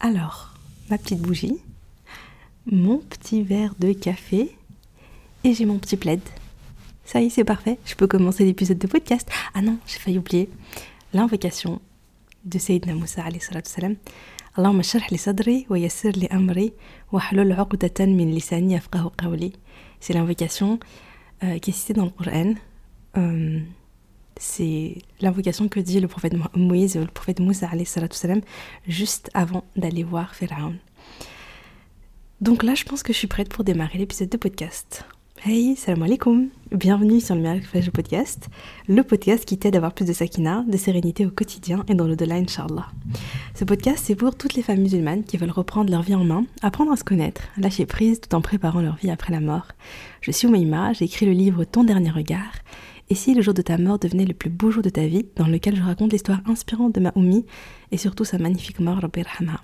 Alors, ma petite bougie, mon petit verre de café et j'ai mon petit plaid. Ça y est, c'est parfait. Je peux commencer l'épisode de podcast. Ah non, j'ai failli oublier l'invocation de Sayyidina Moussa alayhi salatu salam. اللهم اشرح لي صدري ويسر لي أمري واحلل عقدة من لساني يفقه قولي. C'est l'invocation euh, qui est citée dans le Coran. Euh, c'est l'invocation que dit le prophète Moïse, le prophète Moussa salam, juste avant d'aller voir Pharaon. Donc là, je pense que je suis prête pour démarrer l'épisode de podcast. Hey, salam alaikum Bienvenue sur le Miracle Podcast, le podcast qui t'aide à avoir plus de sakina, de sérénité au quotidien et dans l'au-delà, Inch'Allah. Ce podcast, c'est pour toutes les femmes musulmanes qui veulent reprendre leur vie en main, apprendre à se connaître, lâcher prise tout en préparant leur vie après la mort. Je suis Oumaima, j'ai écrit le livre Ton dernier regard, et si le jour de ta mort devenait le plus beau jour de ta vie, dans lequel je raconte l'histoire inspirante de ma et surtout sa magnifique mort, Rabbi Rahma.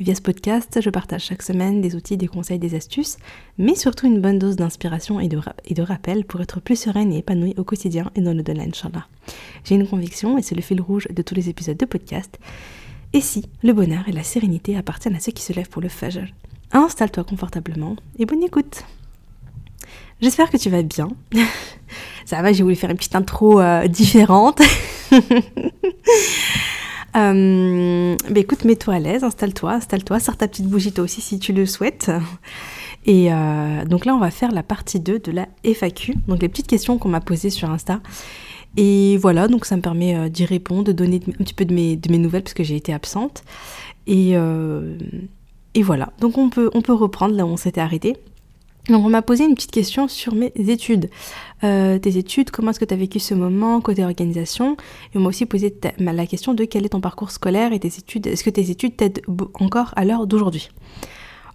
Via ce podcast, je partage chaque semaine des outils, des conseils, des astuces, mais surtout une bonne dose d'inspiration et de, et de rappel pour être plus sereine et épanouie au quotidien et dans le delà, Inch'Allah. J'ai une conviction, et c'est le fil rouge de tous les épisodes de podcast. Et si le bonheur et la sérénité appartiennent à ceux qui se lèvent pour le fajr? Installe-toi confortablement et bonne écoute J'espère que tu vas bien. Ça va, j'ai voulu faire une petite intro euh, différente. Euh, bah écoute, mets-toi à l'aise, installe-toi, installe-toi, sors ta petite bougie toi aussi si tu le souhaites. Et euh, donc là, on va faire la partie 2 de la FAQ, donc les petites questions qu'on m'a posées sur Insta. Et voilà, donc ça me permet euh, d'y répondre, de donner un petit peu de mes, de mes nouvelles parce que j'ai été absente. Et, et voilà, donc on peut, on peut reprendre là où on s'était arrêté. Donc on m'a posé une petite question sur mes études. Euh, tes études, comment est-ce que tu as vécu ce moment côté organisation? Et on m'a aussi posé la question de quel est ton parcours scolaire et tes études, est-ce que tes études t'aident encore à l'heure d'aujourd'hui?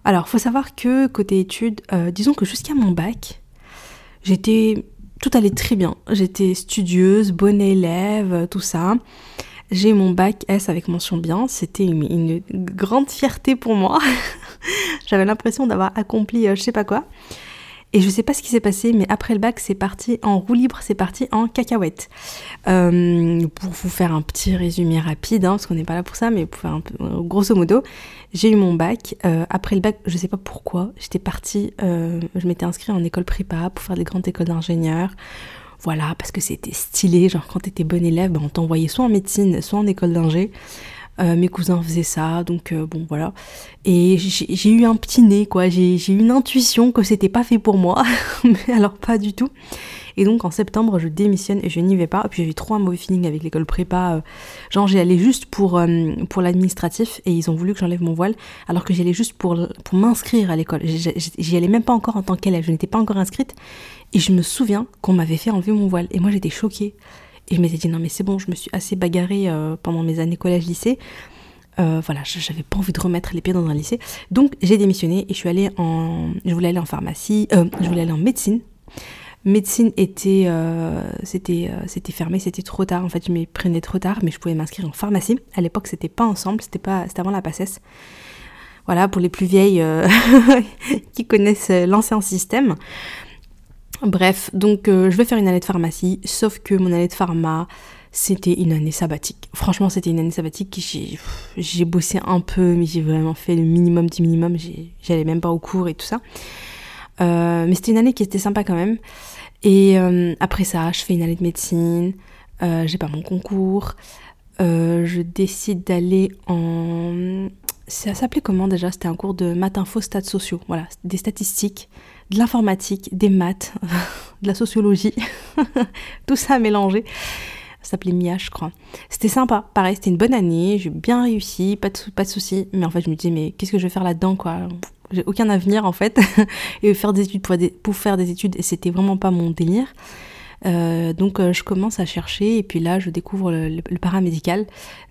Alors faut savoir que côté études, euh, disons que jusqu'à mon bac, j'étais... Tout allait très bien. J'étais studieuse, bonne élève, tout ça. J'ai mon bac S avec mention bien. C'était une grande fierté pour moi. J'avais l'impression d'avoir accompli euh, je sais pas quoi. Et je sais pas ce qui s'est passé, mais après le bac, c'est parti en roue libre, c'est parti en cacahuète. Euh, pour vous faire un petit résumé rapide, hein, parce qu'on n'est pas là pour ça, mais pour un euh, grosso modo, j'ai eu mon bac. après le bac, je sais pas pourquoi, j'étais partie, je m'étais inscrite en école prépa pour faire des grandes écoles d'ingénieurs. Voilà, parce que c'était stylé, genre quand t'étais bon élève, ben, on t'envoyait soit en médecine, soit en école d'ingé. Euh, mes cousins faisaient ça, donc euh, bon voilà. Et j'ai eu un petit nez, quoi. J'ai eu une intuition que c'était pas fait pour moi, mais alors pas du tout. Et donc en septembre, je démissionne et je n'y vais pas. Et puis j'avais trop un mauvais feeling avec l'école prépa. Euh, genre j'y allais juste pour, pour l'administratif et ils ont voulu que j'enlève mon voile, alors que j'y allais juste pour, pour m'inscrire à l'école. J'y allais même pas encore en tant qu'élève, je n'étais pas encore inscrite. Et je me souviens qu'on m'avait fait enlever mon voile. Et moi j'étais choquée. Et je m'étais dit non mais c'est bon, je me suis assez bagarrée euh, pendant mes années collège-lycée. Euh, voilà, j'avais pas envie de remettre les pieds dans un lycée. Donc j'ai démissionné et je suis allée en... Je voulais aller en pharmacie, euh, je voulais aller en médecine. Médecine était, c'était, c'était fermé, c'était trop tard. En fait, je m'y prenais trop tard, mais je pouvais m'inscrire en pharmacie. À l'époque, c'était pas ensemble, c'était pas, c'était avant la passesse. Voilà, pour les plus vieilles qui connaissent l'ancien système. Bref, donc euh, je vais faire une année de pharmacie, sauf que mon année de pharma, c'était une année sabbatique. Franchement, c'était une année sabbatique. J'ai, bossé un peu, mais j'ai vraiment fait le minimum du minimum. J'allais même pas au cours et tout ça. Euh, mais c'était une année qui était sympa quand même. Et euh, après ça, je fais une année de médecine. j'ai pas mon concours. je décide d'aller en. Ça s'appelait comment déjà? C'était un cours de maths info stats sociaux. Voilà, des statistiques de l'informatique, des maths, de la sociologie, tout ça mélangé. Ça s'appelait MIA, je crois. C'était sympa, pareil, c'était une bonne année, j'ai bien réussi, pas de, soucis. Mais en fait, je me disais, mais qu'est-ce que je vais faire là-dedans, quoi? J'ai aucun avenir, en fait. et faire des études pour, pour faire des études, c'était vraiment pas mon délire. Euh, donc euh, je commence à chercher et puis là je découvre le, paramédical,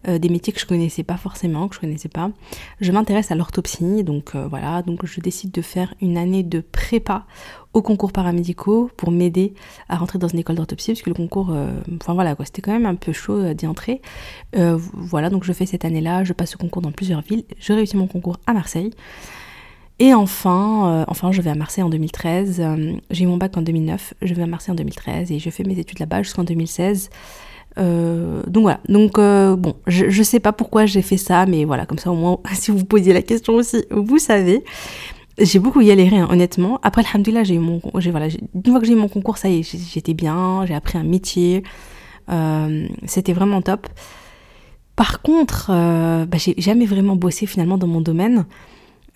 euh, des métiers que je connaissais pas forcément, que je connaissais pas. Je m'intéresse à l'orthopsie, donc voilà, donc je décide de faire une année de prépa au concours paramédicaux pour m'aider à rentrer dans une école d'orthopsie parce que le concours, enfin voilà c'était quand même un peu chaud d'y entrer. voilà, donc je fais cette année-là, je passe au concours dans plusieurs villes, je réussis mon concours à Marseille. Et enfin, euh, enfin, je vais à Marseille en 2013. Euh, j'ai eu mon bac en 2009. Je vais à Marseille en 2013 et je fais mes études là-bas jusqu'en 2016. donc voilà, donc bon, je, je sais pas pourquoi j'ai fait ça, mais voilà, comme ça au moins, si vous posiez la question aussi, vous savez. J'ai beaucoup galéré, hein, honnêtement. Après, alhamdoulilah, j'ai eu mon, voilà, une fois que j'ai eu mon concours, ça y est, j'étais bien, j'ai appris un métier. Euh, c'était vraiment top. Par contre, euh, bah, j'ai jamais vraiment bossé finalement dans mon domaine.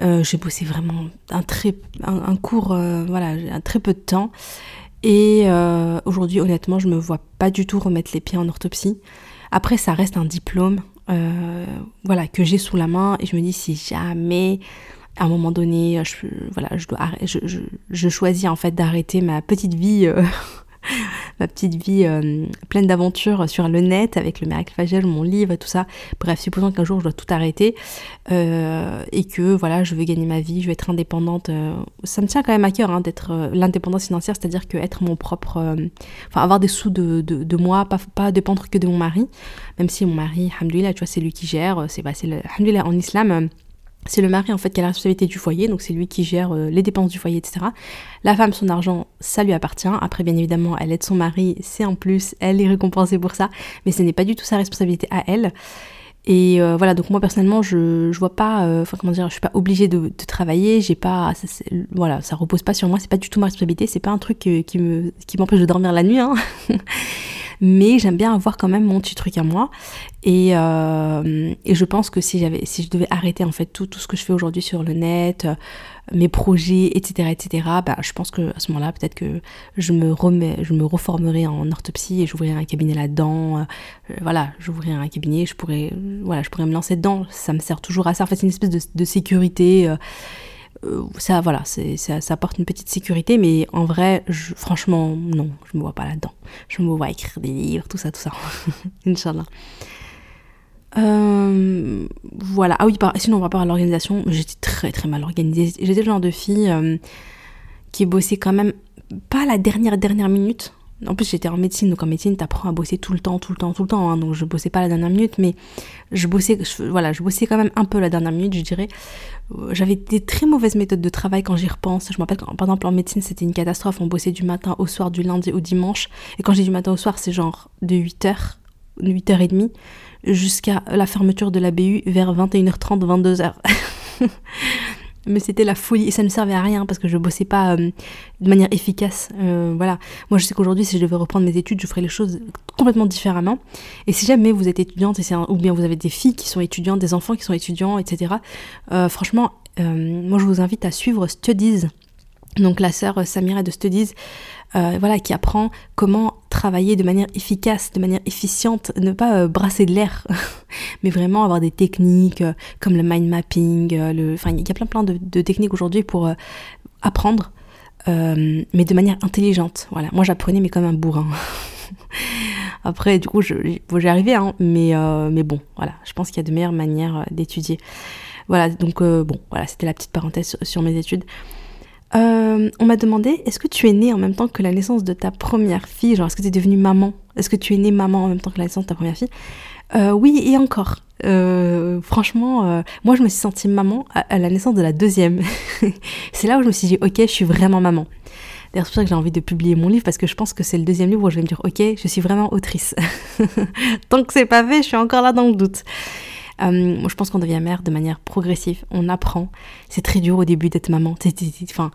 Euh, j'ai bossé vraiment un, très, un, court, voilà, un très peu de temps. Et aujourd'hui, honnêtement, je me vois pas du tout remettre les pieds en orthopsie. Après, ça reste un diplôme, voilà, que j'ai sous la main. Et je me dis, si jamais à un moment donné, je, voilà, je, dois, je, choisis en fait d'arrêter ma petite vie, euh, ma petite vie euh, pleine d'aventures sur le net avec le miracle facial, mon livre tout ça. Bref, supposons qu'un jour je dois tout arrêter euh, et que voilà, je veux gagner ma vie, je veux être indépendante. ça me tient quand même à cœur hein, d'être l'indépendance financière, c'est-à-dire que être mon propre, enfin avoir des sous de, moi, pas, dépendre que de mon mari, même si mon mari, alhamdoulilah, tu vois, c'est lui qui gère, c'est bah, en islam c'est le mari en fait qui a la responsabilité du foyer, donc c'est lui qui gère euh, les dépenses du foyer, etc. La femme, son argent, ça lui appartient. Après, bien évidemment, elle aide son mari, c'est en plus, elle est récompensée pour ça, mais ce n'est pas du tout sa responsabilité à elle. Et euh, voilà, donc moi personnellement, je, je vois pas, euh, enfin comment dire, je suis pas obligée de, travailler, j'ai pas, ça, voilà, repose pas sur moi, c'est pas du tout ma responsabilité, c'est pas un truc qui m'empêche de dormir la nuit, hein. mais j'aime bien avoir quand même mon petit truc à moi. Et, euh, je pense que si je devais arrêter en fait tout, ce que je fais aujourd'hui sur le net, euh, mes projets, etc., etc., bah, je pense que à ce moment-là, peut-être que je me remets, je me reformerai en orthopsie et j'ouvrirai un cabinet là-dedans. Euh, voilà, j'ouvrirai un cabinet, je pourrais, voilà, je pourrais me lancer dedans. Ça me sert toujours à ça. En fait, c'est une espèce de, sécurité. Ça, voilà, ça, ça, apporte une petite sécurité, mais en vrai, franchement, non, je me vois pas là-dedans. Je me vois écrire des livres, tout ça, tout ça. Inch'Allah. Euh, voilà. Ah oui, sinon, on va parler à l'organisation. J'étais très très mal organisée. J'étais le genre de fille euh, qui bossait quand même pas la dernière dernière minute. En plus, j'étais en médecine, donc en médecine, t'apprends à bosser tout le temps, tout le temps, tout le temps. Hein, donc, je bossais pas la dernière minute, mais je bossais, quand même un peu la dernière minute, je dirais. Euh, j'avais des très mauvaises méthodes de travail quand j'y repense. Je me rappelle, par exemple, en médecine, c'était une catastrophe. On bossait du matin au soir, du lundi au dimanche. Et quand j'ai du matin au soir, c'est genre de 8h, 8h30, jusqu'à la fermeture de la BU vers 21h30, 22h. mais c'était la folie et ça ne servait à rien parce que je bossais pas euh, de manière efficace. Euh, voilà. Moi, je sais qu'aujourd'hui, si je devais reprendre mes études, je ferais les choses complètement différemment. Et si jamais vous êtes étudiante, ou bien vous avez des filles qui sont étudiantes, des enfants qui sont étudiants, etc., euh, franchement, moi, je vous invite à suivre Studies. Donc, la sœur Samira de Studies, voilà, qui apprend comment travailler de manière efficace, de manière efficiente, ne pas brasser de l'air, mais vraiment avoir des techniques comme le mind mapping, enfin il y a plein plein de, techniques aujourd'hui pour apprendre euh, mais de manière intelligente. Voilà, moi j'apprenais mais comme un bourrin. Après, du coup, j'y arrivais, hein, mais, euh, mais bon, voilà, je pense qu'il y a de meilleures manières euh, d'étudier. Voilà, donc bon, voilà, c'était la petite parenthèse sur, mes études. On m'a demandé, est-ce que tu es née en même temps que la naissance de ta première fille? Genre, est-ce que tu es devenue maman? Est-ce que tu es née maman en même temps que la naissance de ta première fille? Oui, et encore. Euh, franchement, euh, moi je me suis sentie maman à, la naissance de la deuxième. c'est là où je me suis dit, ok, je suis vraiment maman. D'ailleurs, c'est pour ça que j'ai envie de publier mon livre parce que je pense que c'est le deuxième livre où je vais me dire, ok, je suis vraiment autrice. Tant que c'est pas fait, je suis encore là dans le doute. Euh, moi, je pense qu'on devient mère de manière progressive. On apprend. C'est très dur au début d'être maman. Enfin,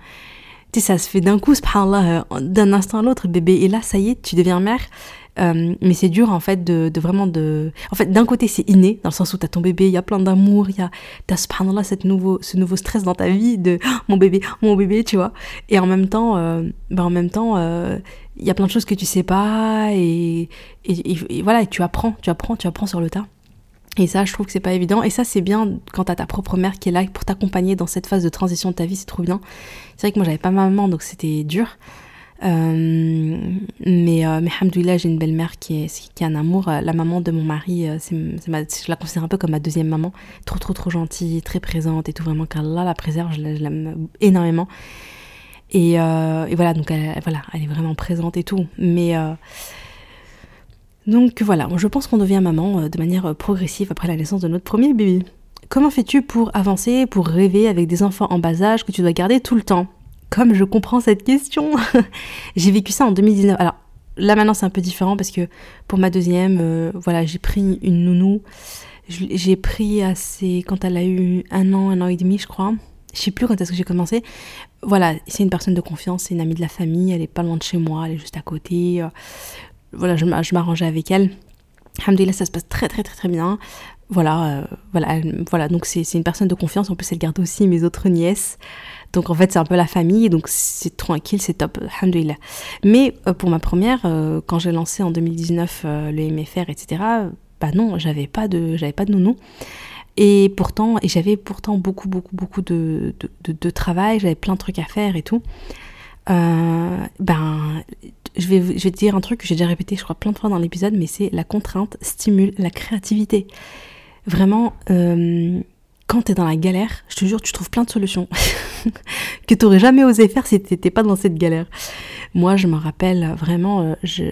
tu sais, ça se fait d'un coup, subhanallah, d'un instant à l'autre, bébé. Et là, ça y est, tu deviens mère. Euh, mais c'est dur en fait de, vraiment de... En fait d'un côté c'est inné, dans le sens où t'as ton bébé, il y a plein d'amour, il y a... T'as subhanallah cette nouveau, ce nouveau stress dans ta vie de oh, mon bébé, mon bébé, tu vois. Et en même temps, euh, ben, en même temps, euh, il y a plein de choses que tu sais pas et, et, voilà, et tu apprends, tu apprends, tu apprends sur le tas. Et ça, je trouve que c'est pas évident. Et ça, c'est bien quand t'as ta propre mère qui est là pour t'accompagner dans cette phase de transition de ta vie, c'est trop bien. C'est vrai que moi, j'avais pas ma maman, donc c'était dur. Euh, mais, euh, mais j'ai une belle-mère qui, est, qui a un amour. Euh, la maman de mon mari, c'est, je la considère un peu comme ma deuxième maman. Trop, trop, trop gentille, très présente et tout. Vraiment, qu'Allah la préserve, je, l'aime énormément. Et, et, voilà, donc elle, voilà, elle est vraiment présente et tout. Mais. Donc voilà, je pense qu'on devient maman de manière progressive après la naissance de notre premier bébé. Comment fais-tu pour avancer, pour rêver avec des enfants en bas âge que tu dois garder tout le temps? Comme je comprends cette question. j'ai vécu ça en 2019. Alors, là maintenant c'est un peu différent parce que pour ma deuxième, euh, voilà, j'ai pris une nounou. J'ai pris assez quand elle a eu un an, un an et demi, je crois. Je sais plus quand est-ce que j'ai commencé. Voilà, c'est une personne de confiance, c'est une amie de la famille, elle est pas loin de chez moi, elle est juste à côté. Voilà, je m'arrangeais avec elle. Alhamdoulilah, ça se passe très très très très bien. Voilà, euh, voilà, voilà. Donc c'est une personne de confiance. En plus, elle garde aussi mes autres nièces. Donc en fait, c'est un peu la famille. Donc c'est tranquille, c'est top. Alhamdoulilah. Mais euh, pour ma première, euh, quand j'ai lancé en 2019 le MFR, etc. Bah non, j'avais pas de, j'avais pas de nounou. Et pourtant, et j'avais pourtant beaucoup, beaucoup, beaucoup de, de, de travail. J'avais plein de trucs à faire et tout. ben je vais, je vais te dire un truc que j'ai déjà répété, je crois, plein de fois dans l'épisode, mais c'est la contrainte stimule la créativité. Vraiment, euh, quand tu es dans la galère, je te jure, tu trouves plein de solutions que tu n'aurais jamais osé faire si tu n'étais pas dans cette galère. Moi, je me rappelle vraiment, euh, je,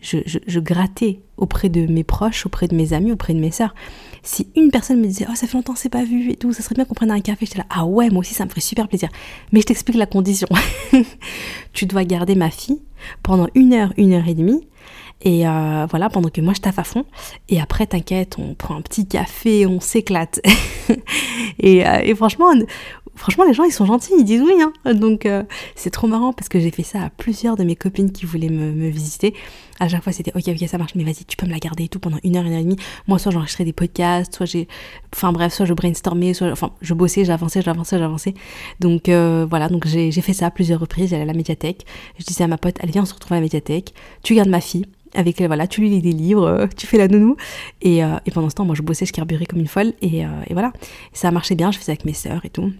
je, je, grattais auprès de mes proches, auprès de mes amis, auprès de mes sœurs. Si une personne me disait Oh, ça fait longtemps, c'est pas vu et tout, ça serait bien qu'on prenne un café, j'étais là Ah ouais, moi aussi, ça me ferait super plaisir. Mais je t'explique la condition. tu dois garder ma fille pendant une heure, une heure et demie. Et euh, voilà, pendant que moi je taffe à fond. Et après, t'inquiète, on prend un petit café, on s'éclate. et, euh, et, franchement, franchement, les gens, ils sont gentils, ils disent oui. Hein. Donc, euh, c'est trop marrant parce que j'ai fait ça à plusieurs de mes copines qui voulaient me, visiter. À chaque fois, c'était ok, ok, ça marche, mais vas-y, tu peux me la garder et tout pendant une heure, une heure et demie. Moi, soit j'enregistrais des podcasts, soit j'ai. Enfin, bref, soit je brainstormais, soit. Enfin, je bossais, j'avançais, j'avançais, j'avançais. Donc, voilà, donc j'ai fait ça à plusieurs reprises. J'allais à la médiathèque. Je disais à ma pote, allez, viens, on se retrouve à la médiathèque. Tu gardes ma fille avec voilà tu lui lis des livres euh, tu fais la nounou et, et, pendant ce temps moi je bossais je carburais comme une folle et, et voilà ça a marché bien je faisais avec mes sœurs et tout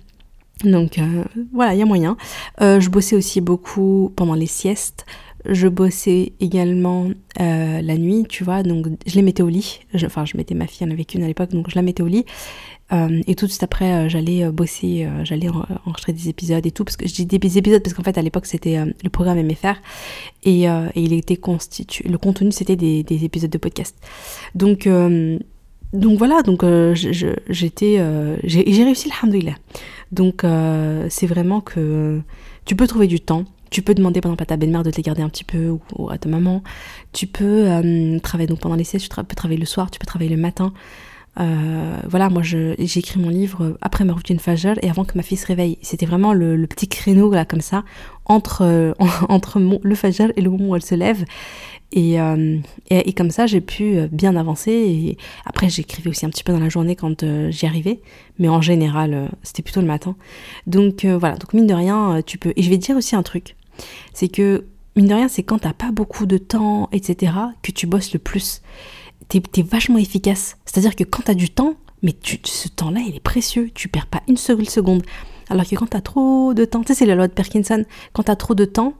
donc euh, voilà, il y a moyen. Euh, je bossais aussi beaucoup pendant les siestes. Je bossais également euh, la nuit, tu vois, donc je les mettais au lit. enfin, je mettais ma fille, en avait qu'une à l'époque, donc je la mettais au lit. Et tout de suite après, j'allais bosser, j'allais enregistrer des épisodes et tout, parce que je dis des épisodes parce qu'en fait à l'époque c'était le programme MFR et, et, il était constitué, le contenu c'était des, des, épisodes de podcast. Donc donc voilà, donc j'étais, j'ai réussi, alhamdoulilah. Donc euh, c'est vraiment que tu peux trouver du temps. Tu peux demander pendant à ta belle-mère de te les garder un petit peu ou, à ta maman. Tu peux euh, travailler donc pendant les siestes, tu peux travailler le soir, tu peux travailler le matin. Euh, voilà, moi j'ai écrit mon livre après ma routine Fajr et avant que ma fille se réveille. C'était vraiment le, petit créneau là comme ça entre, entre le Fajr et le moment où elle se lève. Euh, et, et, comme ça, j'ai pu euh, bien avancer. Et après, j'écrivais aussi un petit peu dans la journée quand euh, j'y arrivais. Mais en général, c'était plutôt le matin. Donc voilà, donc mine de rien, tu peux. Et je vais te dire aussi un truc. C'est que, mine de rien, c'est quand t'as pas beaucoup de temps, etc., que tu bosses le plus. T'es es vachement efficace. C'est-à-dire que quand t'as du temps, mais ce temps-là, il est précieux. Tu perds pas une seule seconde. Alors que quand t'as trop de temps, tu sais, c'est la loi de Parkinson. Quand t'as trop de temps,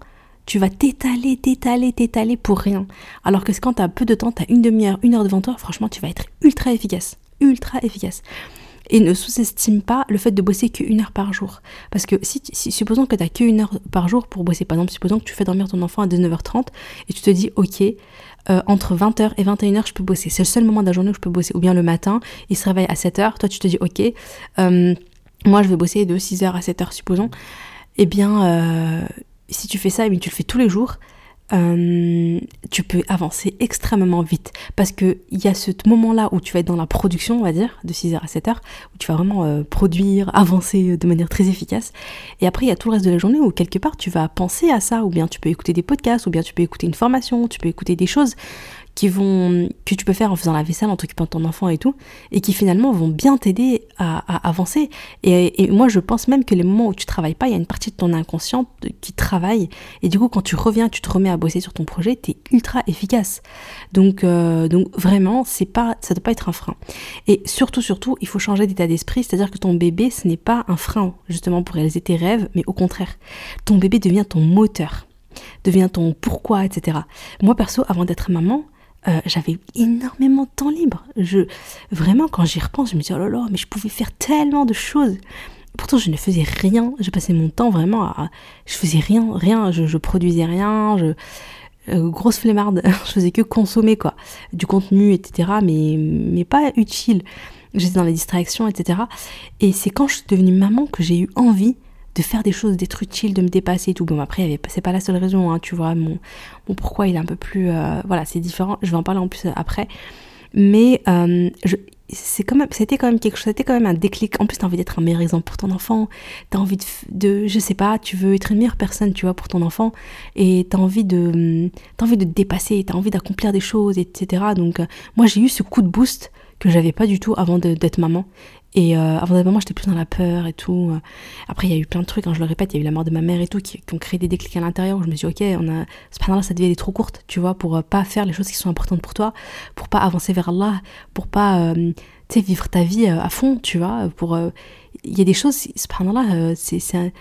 tu vas t'étaler, t'étaler, t'étaler pour rien. Alors que quand tu as peu de temps, tu as une demi-heure, une heure devant toi, franchement, tu vas être ultra efficace. Ultra efficace. Et ne sous-estime pas le fait de bosser qu'une heure par jour. Parce que si, supposons que tu n'as qu'une heure par jour pour bosser, par exemple, supposons que tu fais dormir ton enfant à 19h30 et tu te dis, ok, euh, entre 20h et 21h, je peux bosser. C'est le seul moment de la journée où je peux bosser. Ou bien le matin, il se réveille à 7h, toi tu te dis, ok, euh, moi je vais bosser de 6h à 7h, supposons. Eh bien, euh, si tu fais ça, et tu le fais tous les jours, euh, tu peux avancer extrêmement vite. Parce qu'il y a ce moment-là où tu vas être dans la production, on va dire, de 6h à 7h, où tu vas vraiment euh, produire, avancer de manière très efficace. Et après, il y a tout le reste de la journée où quelque part tu vas penser à ça, ou bien tu peux écouter des podcasts, ou bien tu peux écouter une formation, tu peux écouter des choses qui vont que tu peux faire en faisant la vaisselle, en t'occupant de ton enfant et tout, et qui finalement vont bien t'aider à, avancer. Et, moi, je pense même que les moments où tu travailles pas, il y a une partie de ton inconscient qui travaille, et du coup, quand tu reviens, tu te remets à bosser sur ton projet, tu es ultra efficace. Donc, euh, donc vraiment, c'est pas, ça doit pas être un frein. Et surtout, surtout, il faut changer d'état d'esprit, c'est-à-dire que ton bébé, ce n'est pas un frein justement pour réaliser tes rêves, mais au contraire, ton bébé devient ton moteur devient ton pourquoi, etc. Moi perso, avant d'être maman, euh, j'avais énormément de temps libre. Je, vraiment, quand j'y repense, je me dis, oh là là, mais je pouvais faire tellement de choses. Pourtant, je ne faisais rien. Je passais mon temps vraiment à. Je faisais rien, rien. Je, produisais rien. Je, euh, grosse flemmarde. je faisais que consommer, quoi. Du contenu, etc. Mais, mais pas utile. J'étais dans les distractions, etc. Et c'est quand je suis devenue maman que j'ai eu envie de faire des choses, d'être utile, de me dépasser et tout. Bon, après, c'est pas la seule raison, hein, tu vois. Mon, mon, pourquoi il est un peu plus. Euh, voilà, c'est différent. Je vais en parler en plus après. Mais euh, c'est quand c'était quand même quelque chose, c'était quand même un déclic. En plus, t'as envie d'être un meilleur exemple pour ton enfant. T'as envie de, je sais pas, tu veux être une meilleure personne, tu vois, pour ton enfant. Et t'as envie de, t'as envie de te dépasser, t'as envie d'accomplir des choses, etc. Donc, euh, moi, j'ai eu ce coup de boost que j'avais pas du tout avant d'être maman. Et euh, avant d'être maman, j'étais plus dans la peur et tout. Après, il y a eu plein de trucs, hein, je le répète, il y a eu la mort de ma mère et tout, qui, ont créé des déclics à l'intérieur. Je me suis dit, ok, on a, là ça devient aller trop courte, tu vois, pour euh, pas faire les choses qui sont importantes pour toi, pour pas avancer vers Allah, pour pas, euh, tu sais, vivre ta vie à fond, tu vois. Il y a des choses, subhanallah, c'est,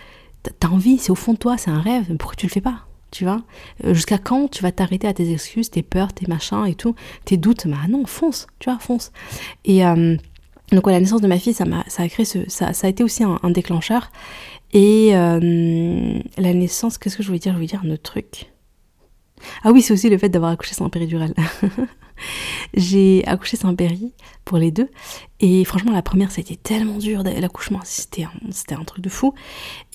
t'as envie, c'est au fond de toi, c'est un rêve, mais pourquoi tu le fais pas tu vois? Jusqu'à quand tu vas t'arrêter à tes excuses, tes peurs, tes machins et tout, tes doutes? Bah non, fonce, tu vois, fonce. Et donc la naissance de ma fille, ça, a, ça a créé ce, ça, ça, a été aussi un, déclencheur. Et euh, la naissance, qu'est-ce que je voulais dire? Je voulais dire un autre truc. Ah oui, c'est aussi le fait d'avoir accouché sans péridurale. j'ai accouché sans péri pour les deux. Et franchement, la première, ça a été tellement dur, l'accouchement. C'était un, c'était un truc de fou.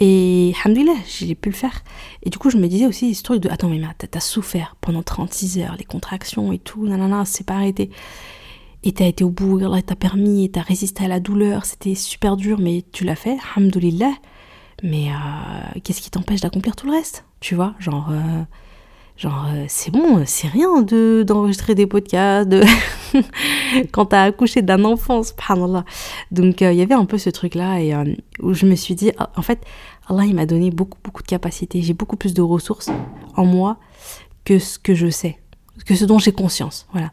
Et alhamdoulilah, j'ai pu le faire. Et du coup, je me disais aussi ce truc de Attends, mais t'as souffert pendant 36 heures, les contractions et tout, nanana, c'est pas arrêté et t'as été au bout, Allah t'a permis, et t'as résisté à la douleur, c'était super dur, mais tu l'as fait, hamdoulillah. Mais euh, qu'est-ce qui t'empêche d'accomplir tout le reste? Tu vois, genre, euh, genre euh, c'est bon, c'est rien de d'enregistrer des podcasts, de quand t'as accouché d'un enfant, subhanallah. Donc il y avait un peu ce truc-là, et où je me suis dit, ah, en fait, Allah il m'a donné beaucoup, beaucoup de capacités, j'ai beaucoup plus de ressources en moi que ce que je sais, que ce dont j'ai conscience, voilà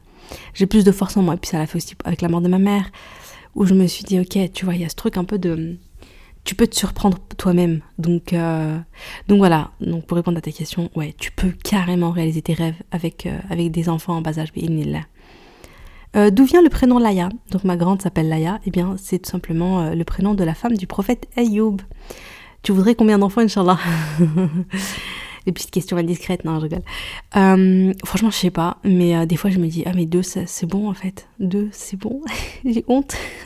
j'ai plus de force en moi. Et puis ça l'a fait aussi avec la mort de ma mère, où je me suis dit, ok, tu vois, il y a ce truc un peu de... Tu peux te surprendre toi-même. Donc, euh, donc voilà, donc pour répondre à ta question, ouais, tu peux carrément réaliser tes rêves avec, euh, avec des enfants en bas âge. Euh, D'où vient le prénom Laïa? Donc ma grande s'appelle Laïa. Eh bien, c'est tout simplement euh, le prénom de la femme du prophète Ayoub. Tu voudrais combien d'enfants, Inch'Allah? des petites questions indiscrètes, non, je rigole. Euh, franchement, je sais pas, mais euh, des fois je me dis, ah, mais deux, c'est bon en fait. Deux, c'est bon. J'ai honte.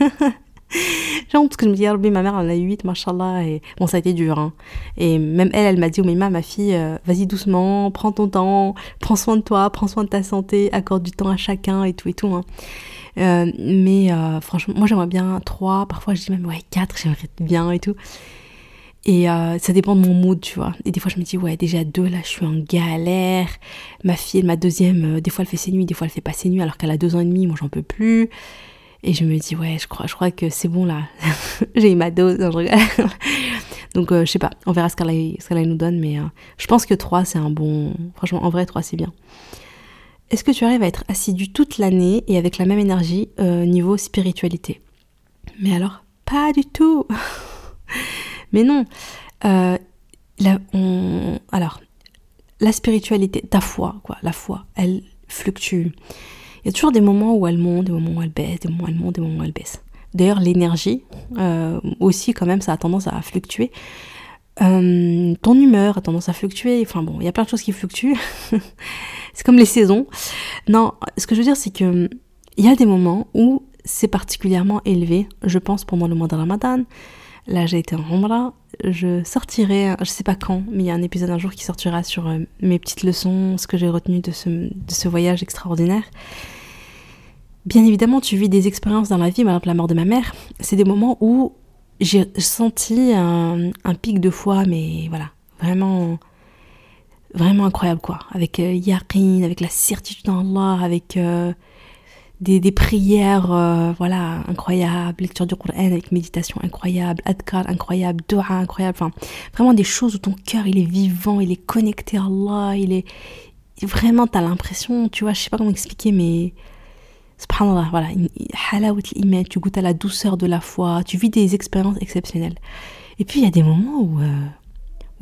J'ai honte parce que je me dis, ah, ma mère en a huit, machallah. Et bon, ça a été dur. Hein. Et même elle, elle m'a dit, oh, mais ma fille, euh, vas-y doucement, prends ton temps, prends soin de toi, prends soin de ta santé, accorde du temps à chacun et tout et tout. Hein. mais franchement, moi j'aimerais bien trois, parfois je dis même ouais quatre, j'aimerais bien et tout. Et euh, ça dépend de mon mood, tu vois. Et des fois, je me dis, ouais, déjà deux, là, je suis en galère. Ma fille, ma deuxième, euh, des fois, elle fait ses nuits, des fois, elle fait pas ses nuits, alors qu'elle a deux ans et demi, moi, j'en peux plus. Et je me dis, ouais, je crois, je crois que c'est bon, là. J'ai eu ma dose. je regarde. Donc, euh, je sais pas, on verra ce qu'elle nous donne, mais je pense que trois, c'est un bon. Franchement, en vrai, trois, c'est bien. Est-ce que tu arrives à être assidu toute l'année et avec la même énergie niveau spiritualité? Mais alors, pas du tout Mais non. Euh, alors, la spiritualité, ta foi, quoi, la foi, elle fluctue. Il y a toujours des moments où elle monte, des moments où elle baisse, des moments où elle monte, des moments où elle baisse. D'ailleurs, l'énergie euh, aussi, quand même, ça a tendance à fluctuer. Euh, ton humeur a tendance à fluctuer. Enfin bon, il y a plein de choses qui fluctuent. c'est comme les saisons. Non, ce que je veux dire, c'est que il y a des moments où c'est particulièrement élevé. Je pense pendant le mois de Ramadan, Là, j'ai été en Umrah. Je sortirai, je sais pas quand, mais il y a un épisode un jour qui sortira sur euh, mes petites leçons, ce que j'ai retenu de ce, voyage extraordinaire. Bien évidemment, tu vis des expériences dans la vie, par exemple la mort de ma mère. C'est des moments où j'ai senti un, un, pic de foi, mais voilà, vraiment, vraiment incroyable quoi. Avec euh, avec la certitude en Allah, avec euh, des, des prières euh, voilà incroyables, lecture du Coran avec méditation incroyable, adkar incroyable, dua incroyable, enfin vraiment des choses où ton cœur il est vivant, il est connecté à Allah, il est vraiment t'as l'impression, tu vois, je sais pas comment expliquer mais subhanallah, voilà, iman, tu goûtes à la douceur de la foi, tu vis des expériences exceptionnelles. Et puis il y a des moments où euh,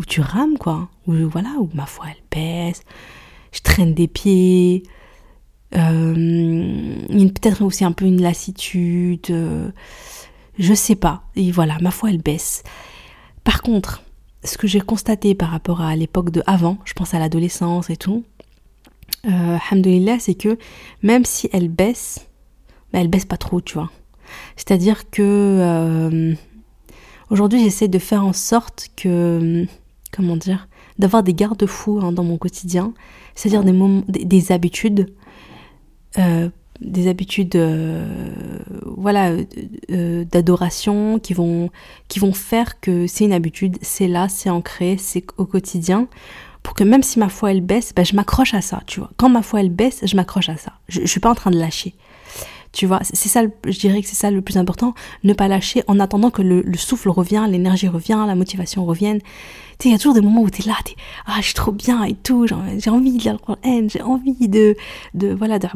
où tu rames quoi, où voilà, où ma foi elle baisse, je traîne des pieds, euh, peut-être aussi un peu une lassitude, euh, je sais pas. Et voilà, ma foi elle baisse. Par contre, ce que j'ai constaté par rapport à l'époque de avant, je pense à l'adolescence et tout, euh, c'est que même si elle baisse, bah, elle baisse pas trop, tu vois. C'est-à-dire que, euh, Aujourd'hui, j'essaie de faire en sorte que, comment dire, d'avoir des garde-fous hein, dans mon quotidien, c'est-à-dire des, habitudes, euh, des habitudes, euh, voilà, euh, d'adoration qui vont, qui vont faire que c'est une habitude, c'est là, c'est ancré, c'est au quotidien, pour que même si ma foi elle baisse, ben, je m'accroche à ça, tu vois. Quand ma foi elle baisse, je m'accroche à ça. Je, je suis pas en train de lâcher. Tu vois, c'est ça, je dirais que c'est ça le plus important, ne pas lâcher en attendant que le, souffle revient, l'énergie revient, la motivation revienne. Il y a toujours des moments où tu es là, tu ah, je suis trop bien et tout, j'ai envie de lire le Coran, j'ai envie de, de, voilà, de,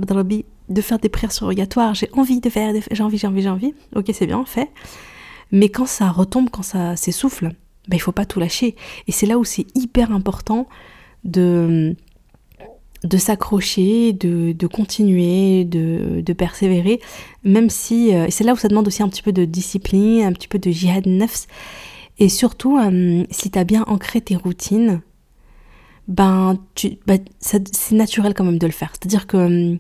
de faire des prières surrogatoires, j'ai envie de faire, j'ai envie, j'ai envie, j'ai envie. Ok, c'est bien, fait. Mais quand ça retombe, quand ça s'essouffle, ben, il faut pas tout lâcher. Et c'est là où c'est hyper important de de s'accrocher, de, de, continuer, de, de, persévérer, même si, euh, c'est là où ça demande aussi un petit peu de discipline, un petit peu de jihad nefs, et surtout, euh, si tu as bien ancré tes routines, ben, ben, c'est naturel quand même de le faire. C'est-à-dire que euh,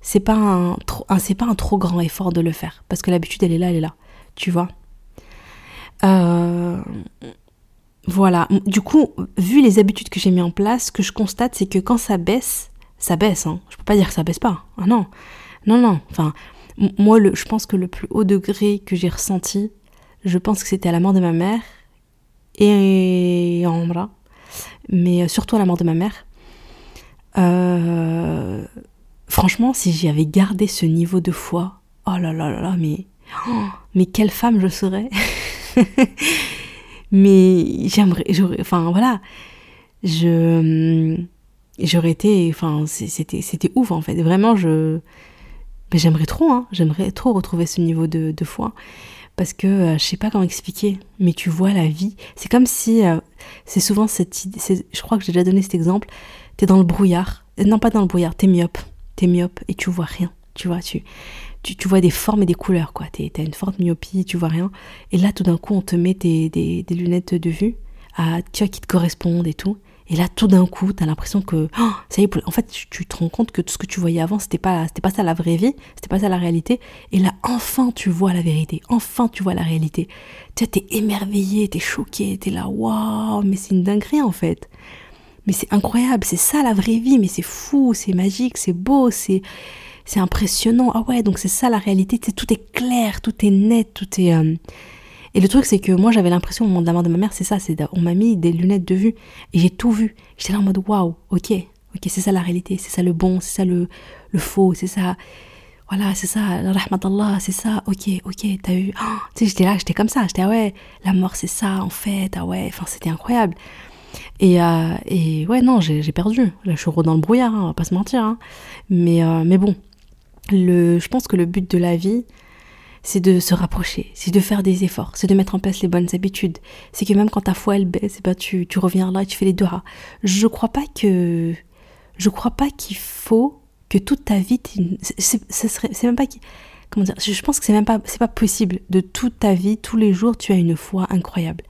c'est pas un, c'est pas un trop grand effort de le faire, parce que l'habitude, elle est là, elle est là, tu vois. Euh, voilà. Du coup, vu les habitudes que j'ai mis en place, ce que je constate, c'est que quand ça baisse, ça baisse. Hein. Je peux pas dire que ça baisse pas. Ah non. Non, non. Enfin, moi, le, je pense que le plus haut degré que j'ai ressenti, je pense que c'était à la mort de ma mère et en bras. Mais euh, surtout à la mort de ma mère. Euh, franchement, si j'y avais gardé ce niveau de foi, oh là là là là, mais, oh, quelle femme je serais mais j'aimerais enfin voilà je j'aurais été enfin c'était ouf en fait vraiment je j'aimerais trop hein j'aimerais trop retrouver ce niveau de, de foi parce que euh, je sais pas comment expliquer mais tu vois la vie c'est comme si euh, c'est souvent cette idée je crois que j'ai déjà donné cet exemple t'es dans le brouillard non pas dans le brouillard t'es myope t'es myope et tu vois rien tu vois tu tu, vois des formes et des couleurs, quoi. T'as une forte myopie, tu vois rien. Et là, tout d'un coup, on te met des, des, lunettes de vue, à, tu vois, qui te correspondent et tout. Et là, tout d'un coup, t'as l'impression que, oh, ça y est, en fait, tu, te rends compte que tout ce que tu voyais avant, c'était pas, c'était pas ça la vraie vie, c'était pas ça la réalité. Et là, enfin, tu vois la vérité. Enfin, tu vois la réalité. Tu t'es émerveillé, t'es choqué, t'es là, waouh, mais c'est une dinguerie, en fait. Mais c'est incroyable, c'est ça la vraie vie, mais c'est fou, c'est magique, c'est beau, c'est, c'est impressionnant. Ah ouais, donc c'est ça la réalité, tout est clair, tout est net, tout est... Euh, et le truc, c'est que moi, j'avais l'impression au moment de la mort de ma mère, c'est ça, c'est on m'a mis des lunettes de vue et j'ai tout vu. J'étais là en mode waouh, ok, ok, c'est ça la réalité, c'est ça le bon, c'est ça le, le faux, c'est ça, voilà, c'est ça, la rahmat c'est ça, ok, ok, t'as eu, oh, tu sais, j'étais là, j'étais comme ça, j'étais ah ouais, la mort c'est ça en fait, ah ouais, enfin c'était incroyable. Et, euh, et ouais, non, j'ai perdu. Là, je suis dans le brouillard, hein, on va pas se mentir. Hein. Mais, euh, mais bon, le, je pense que le but de la vie, c'est de se rapprocher, c'est de faire des efforts, c'est de mettre en place les bonnes habitudes. C'est que même quand ta foi elle baisse, eh ben tu, tu reviens là et tu fais les doigts. Je crois pas que je crois pas qu'il faut que toute ta vie c'est même pas comment dire je pense que c'est même pas c'est pas possible de toute ta vie tous les jours tu as une foi incroyable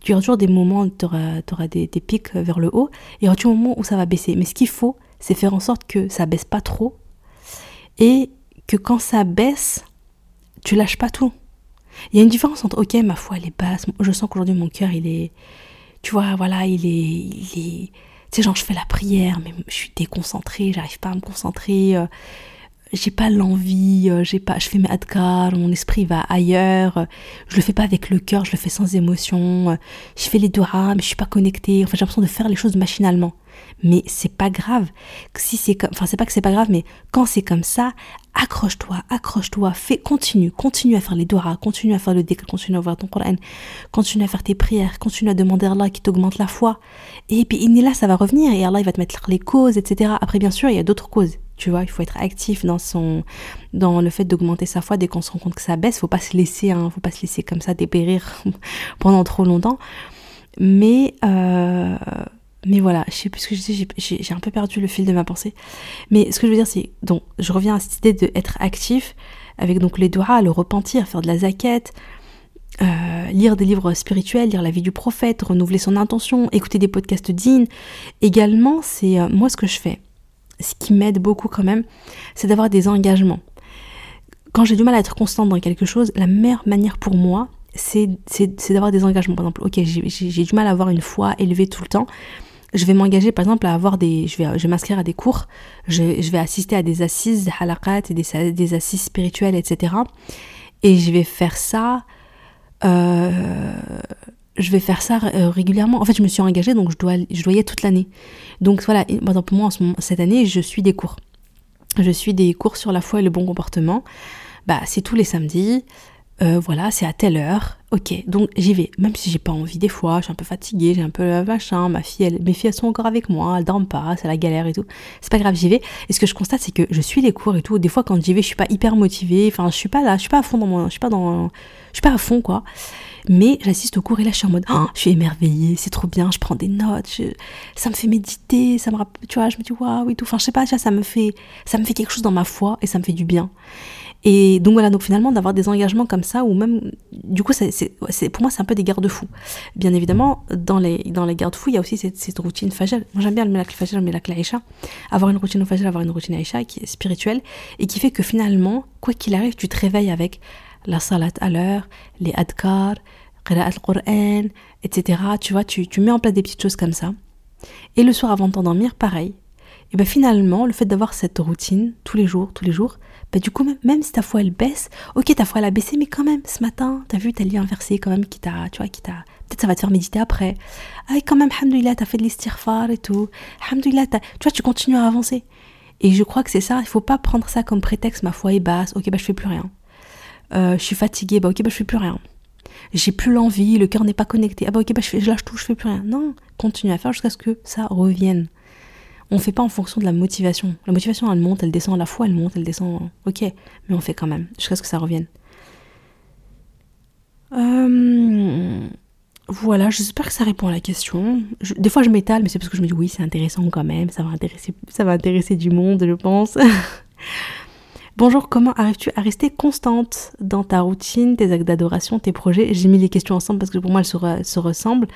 tu auras toujours des moments où tu auras, des, pics vers le haut et il y aura toujours des moments où ça va baisser mais ce qu'il faut c'est faire en sorte que ça baisse pas trop et que quand ça baisse, tu lâches pas tout. Il y a une différence entre, ok, ma foi, elle est basse, je sens qu'aujourd'hui mon cœur, il est, tu vois, voilà, il est, il est, tu sais, genre je fais la prière, mais je suis déconcentrée, j'arrive pas à me concentrer, euh, j'ai pas l'envie, euh, j'ai pas, je fais mes adkar, mon esprit va ailleurs, je le fais pas avec le cœur, je le fais sans émotion, je fais les doigts, mais je suis pas connectée, enfin j'ai l'impression de faire les choses machinalement mais c'est pas grave. Si c'est comme, enfin c'est pas que c'est pas grave, mais quand c'est comme ça, accroche-toi, accroche-toi, fais, continue, continue à faire les doigts, continue à faire le décret, continue à voir ton Coran, continue à faire tes prières, continue à demander à Allah qui t'augmente la foi. Et puis là, ça va revenir et Allah il va te mettre les causes, etc. Après bien sûr, il y a d'autres causes. Tu vois, il faut être actif dans son, dans le fait d'augmenter sa foi dès qu'on se rend compte que ça baisse. Faut pas se laisser, hein, faut pas se laisser comme ça dépérir pendant trop longtemps. Mais euh, mais voilà, je sais plus ce que je dis, j'ai un peu perdu le fil de ma pensée. Mais ce que je veux dire, c'est, donc, je reviens à cette idée d'être actif, avec donc les doigts, le repentir, faire de la zaquette, euh, lire des livres spirituels, lire la vie du prophète, renouveler son intention, écouter des podcasts dignes. Également, c'est euh, moi ce que je fais. Ce qui m'aide beaucoup quand même, c'est d'avoir des engagements. Quand j'ai du mal à être constante dans quelque chose, la meilleure manière pour moi, c'est d'avoir des engagements. Par exemple, ok, j'ai du mal à avoir une foi élevée tout le temps. Je vais m'engager, par exemple, à avoir des. Je vais, je m'inscrire à des cours, je, je, vais assister à des assises, halakat, des, des assises spirituelles, etc. Et je vais faire ça. Euh, je vais faire ça euh, régulièrement. En fait, je me suis engagée, donc je dois, je dois y être toute l'année. Donc voilà, par exemple, moi, cette année, je suis des cours. Je suis des cours sur la foi et le bon comportement. Bah, c'est tous les samedis. Euh, voilà, c'est à telle heure. Ok, donc j'y vais. Même si j'ai pas envie des fois, je suis un peu fatiguée, j'ai un peu machin. Ma fille, elle, mes filles, elles sont encore avec moi, elles dorment pas, c'est la galère et tout. C'est pas grave, j'y vais. Et ce que je constate, c'est que je suis les cours et tout. Des fois, quand j'y vais, je suis pas hyper motivée. Enfin, je suis pas là, je suis pas à fond dans mon, je suis pas dans, je suis pas à fond quoi. Mais j'assiste au cours et là je suis en mode, oh, je suis émerveillée, c'est trop bien, je prends des notes, ça me fait méditer, ça me tu vois, je me dis waouh et tout. Enfin, je sais pas, ça me fait, ça me fait quelque chose dans ma foi et ça me fait du bien. Et donc voilà, donc finalement d'avoir des engagements comme ça, ou même, du coup, c'est, pour moi c'est un peu des garde-fous. Bien évidemment, dans les, dans les garde-fous, il y a aussi cette, cette routine fajal. Moi j'aime bien le miracle fajal, le miracle aïcha. Avoir une routine fajal, avoir une routine aïcha qui est spirituelle et qui fait que finalement, quoi qu'il arrive, tu te réveilles avec la salat à l'heure, les adkar, al-Qur'an, etc. Tu vois, tu, tu mets en place des petites choses comme ça. Et le soir avant de t'endormir, pareil. Et bien finalement, le fait d'avoir cette routine tous les jours, tous les jours, ben du coup, même, si ta foi elle baisse, ok, ta foi elle a baissé, mais quand même, ce matin, t'as vu, t'as lu un verset quand même qui t'a, tu vois, qui t'a, peut-être ça va te faire méditer après. Ah, quand même, tu t'as fait de l'estirfar et tout. Alhamdoulilah, tu vois, tu continues à avancer. Et je crois que c'est ça, il faut pas prendre ça comme prétexte, ma foi est basse, ok, bah je fais plus rien. Euh, je suis fatiguée, bah ok, bah je fais plus rien. J'ai plus l'envie, le cœur n'est pas connecté, ah bah ok, bah je, je lâche tout, je fais plus rien. Non, continue à faire jusqu'à ce que ça revienne. On fait pas en fonction de la motivation. La motivation, elle monte, elle descend, la foi, elle monte, elle descend. Ok, mais on fait quand même, jusqu'à ce que ça revienne. Euh, voilà, j'espère que ça répond à la question. des fois, je m'étale, mais c'est parce que je me dis oui, c'est intéressant quand même, ça va intéresser, ça va intéresser du monde, je pense. Bonjour, comment arrives-tu à rester constante dans ta routine, tes actes d'adoration, tes projets? J'ai mis les questions ensemble parce que pour moi elles se, ressemblent.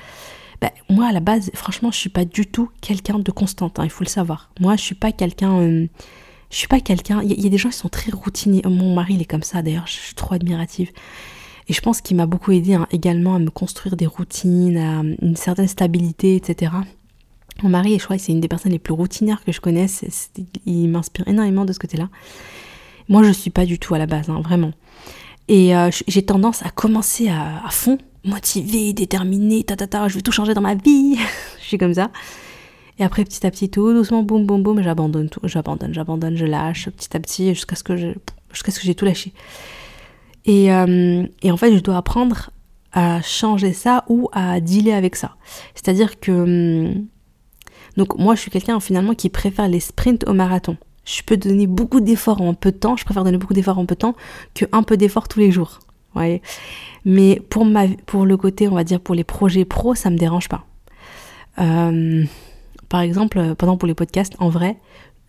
Ben, moi à la base, franchement, je suis pas du tout quelqu'un de constante, hein, il faut le savoir. Moi, je suis pas quelqu'un. Euh, je suis pas quelqu'un. Il y, a des gens qui sont très routiniers. Mon mari, il est comme ça d'ailleurs, je suis trop admirative. Et je pense qu'il m'a beaucoup aidé hein, également à me construire des routines, à une certaine stabilité, etc. Mon mari, je crois, c'est une des personnes les plus routinières que je connaisse. il m'inspire énormément de ce côté-là. Moi, je suis pas du tout à la base, hein, vraiment. Et euh, j'ai tendance à commencer à, fond, motivée, déterminée, ta, ta, ta, je vais tout changer dans ma vie. je suis comme ça. Et après, petit à petit, tout doucement, boum, boum, boum, j'abandonne tout. J'abandonne, j'abandonne, je lâche petit à petit jusqu'à ce que jusqu'à j'ai tout lâché. Et, euh, et, en fait, je dois apprendre à changer ça ou à dealer avec ça. C'est-à-dire que. Hum, donc, moi, je suis quelqu'un finalement qui préfère les sprints au marathon je peux donner beaucoup d'efforts en peu de temps, je préfère donner beaucoup d'efforts en peu de temps que un peu d'efforts tous les jours. Mais pour, le côté, on va dire, pour les projets pro, ça me dérange pas. Euh, par exemple, pendant pour les podcasts, en vrai,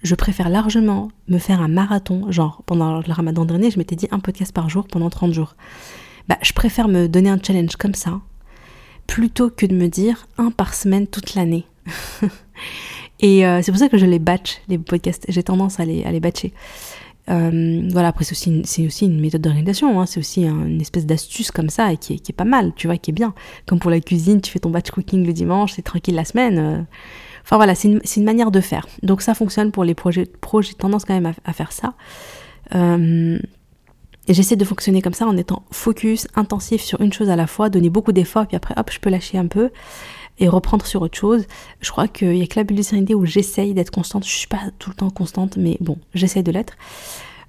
je préfère largement me faire un marathon. Genre, pendant le ramadan dernier, je m'étais dit un podcast par jour pendant 30 jours. Bah, je préfère me donner un challenge comme ça, plutôt que de me dire un par semaine toute l'année. Et euh, c'est pour ça que je les batch, les podcasts. J'ai tendance à les, à les batcher. Euh, voilà, après, c'est aussi, une, aussi une méthode d'organisation, hein. c'est aussi une espèce d'astuce comme ça et qui est, qui est, pas mal, tu vois, qui est bien. Comme pour la cuisine, tu fais ton batch cooking le dimanche, c'est tranquille la semaine. Euh. Enfin voilà, c'est une, manière de faire. Donc ça fonctionne pour les projets pro, j'ai tendance quand même à, faire ça. Euh, j'essaie de fonctionner comme ça en étant focus, intensif sur une chose à la fois, donner beaucoup d'efforts, puis après hop, je peux lâcher un peu et reprendre sur autre chose. Je crois qu'il y a que la bulle de sérénité où j'essaye d'être constante. Je suis pas tout le temps constante, mais bon, j'essaye de l'être.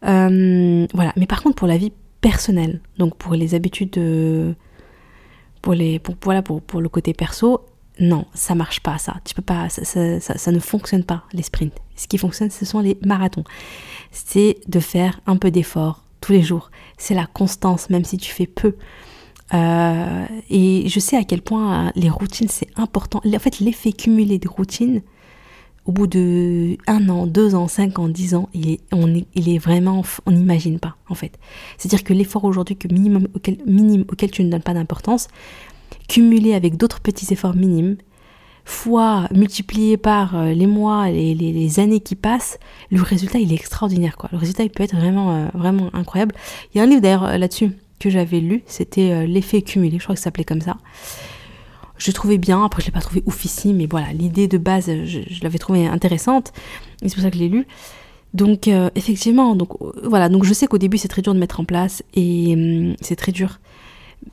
Euh, voilà. Mais par contre, pour la vie personnelle, donc pour les habitudes, de, pour les, pour, voilà, pour, pour le côté perso, non, ça marche pas ça. Tu peux pas, ça, ça, ça, ne fonctionne pas les sprints. Ce qui fonctionne, ce sont les marathons. C'est de faire un peu d'effort tous les jours. C'est la constance, même si tu fais peu. Euh, et je sais à quel point euh, les routines, c'est important. En fait, l'effet cumulé des routines, au bout de un an, deux ans, cinq ans, dix ans, il est, on vraiment, on n'imagine pas, en fait. C'est-à-dire que l'effort aujourd'hui que minimum auquel, auquel tu ne donnes pas d'importance, cumulé avec d'autres petits efforts minimes, fois multiplié par euh, les mois, les, les, années qui passent, le résultat il est extraordinaire. Le résultat il peut être vraiment vraiment incroyable. Il y a un livre d'ailleurs là-dessus que j'avais lu, c'était L'effet cumulé, je crois que ça s'appelait comme ça. Je trouvais bien, après je l'ai pas trouvé oufissime, mais voilà, l'idée de base, je, l'avais trouvée intéressante, et c'est pour ça que je l'ai lu. Donc euh, effectivement, donc euh, voilà, donc je sais qu'au début c'est très dur de mettre en place et hum, c'est très dur.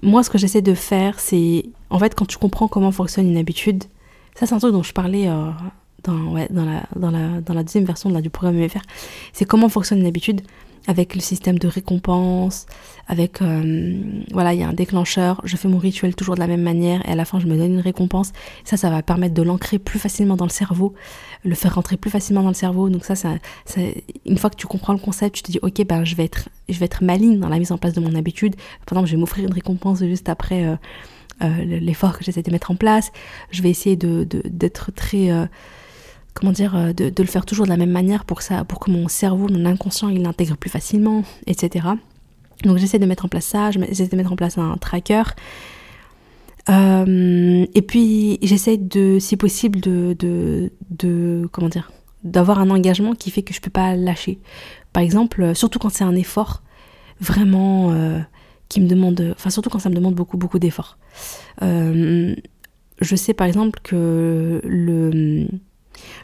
Moi, ce que j'essaie de faire, c'est en fait quand tu comprends comment fonctionne une habitude, ça c'est un truc dont je parlais euh, dans, ouais, dans, la, dans, la, dans la deuxième version du programme MFR, c'est comment fonctionne une habitude avec le système de récompense, avec euh, voilà, il y a un déclencheur, je fais mon rituel toujours de la même manière et à la fin je me donne une récompense. Ça, ça va permettre de l'ancrer plus facilement dans le cerveau, le faire rentrer plus facilement dans le cerveau. Donc ça, ça, une fois que tu comprends le concept, tu te dis ok, ben je vais être, je vais être maligne dans la mise en place de mon habitude. Par exemple, je vais m'offrir une récompense juste après. Euh, euh, l'effort que j'essaie de mettre en place, je vais essayer de d'être très comment dire, euh, de, le faire toujours de la même manière pour que, ça, pour que mon cerveau, mon inconscient, il l'intègre plus facilement, etc. Donc j'essaie de mettre en place ça, j'essaie de mettre en place un tracker. Euh, et puis j'essaie de, si possible, de, de, comment dire, d'avoir un engagement qui fait que je peux pas lâcher. Par exemple, euh, surtout quand c'est un effort vraiment qui me demande, enfin surtout quand ça me demande beaucoup beaucoup d'efforts. je sais par exemple que le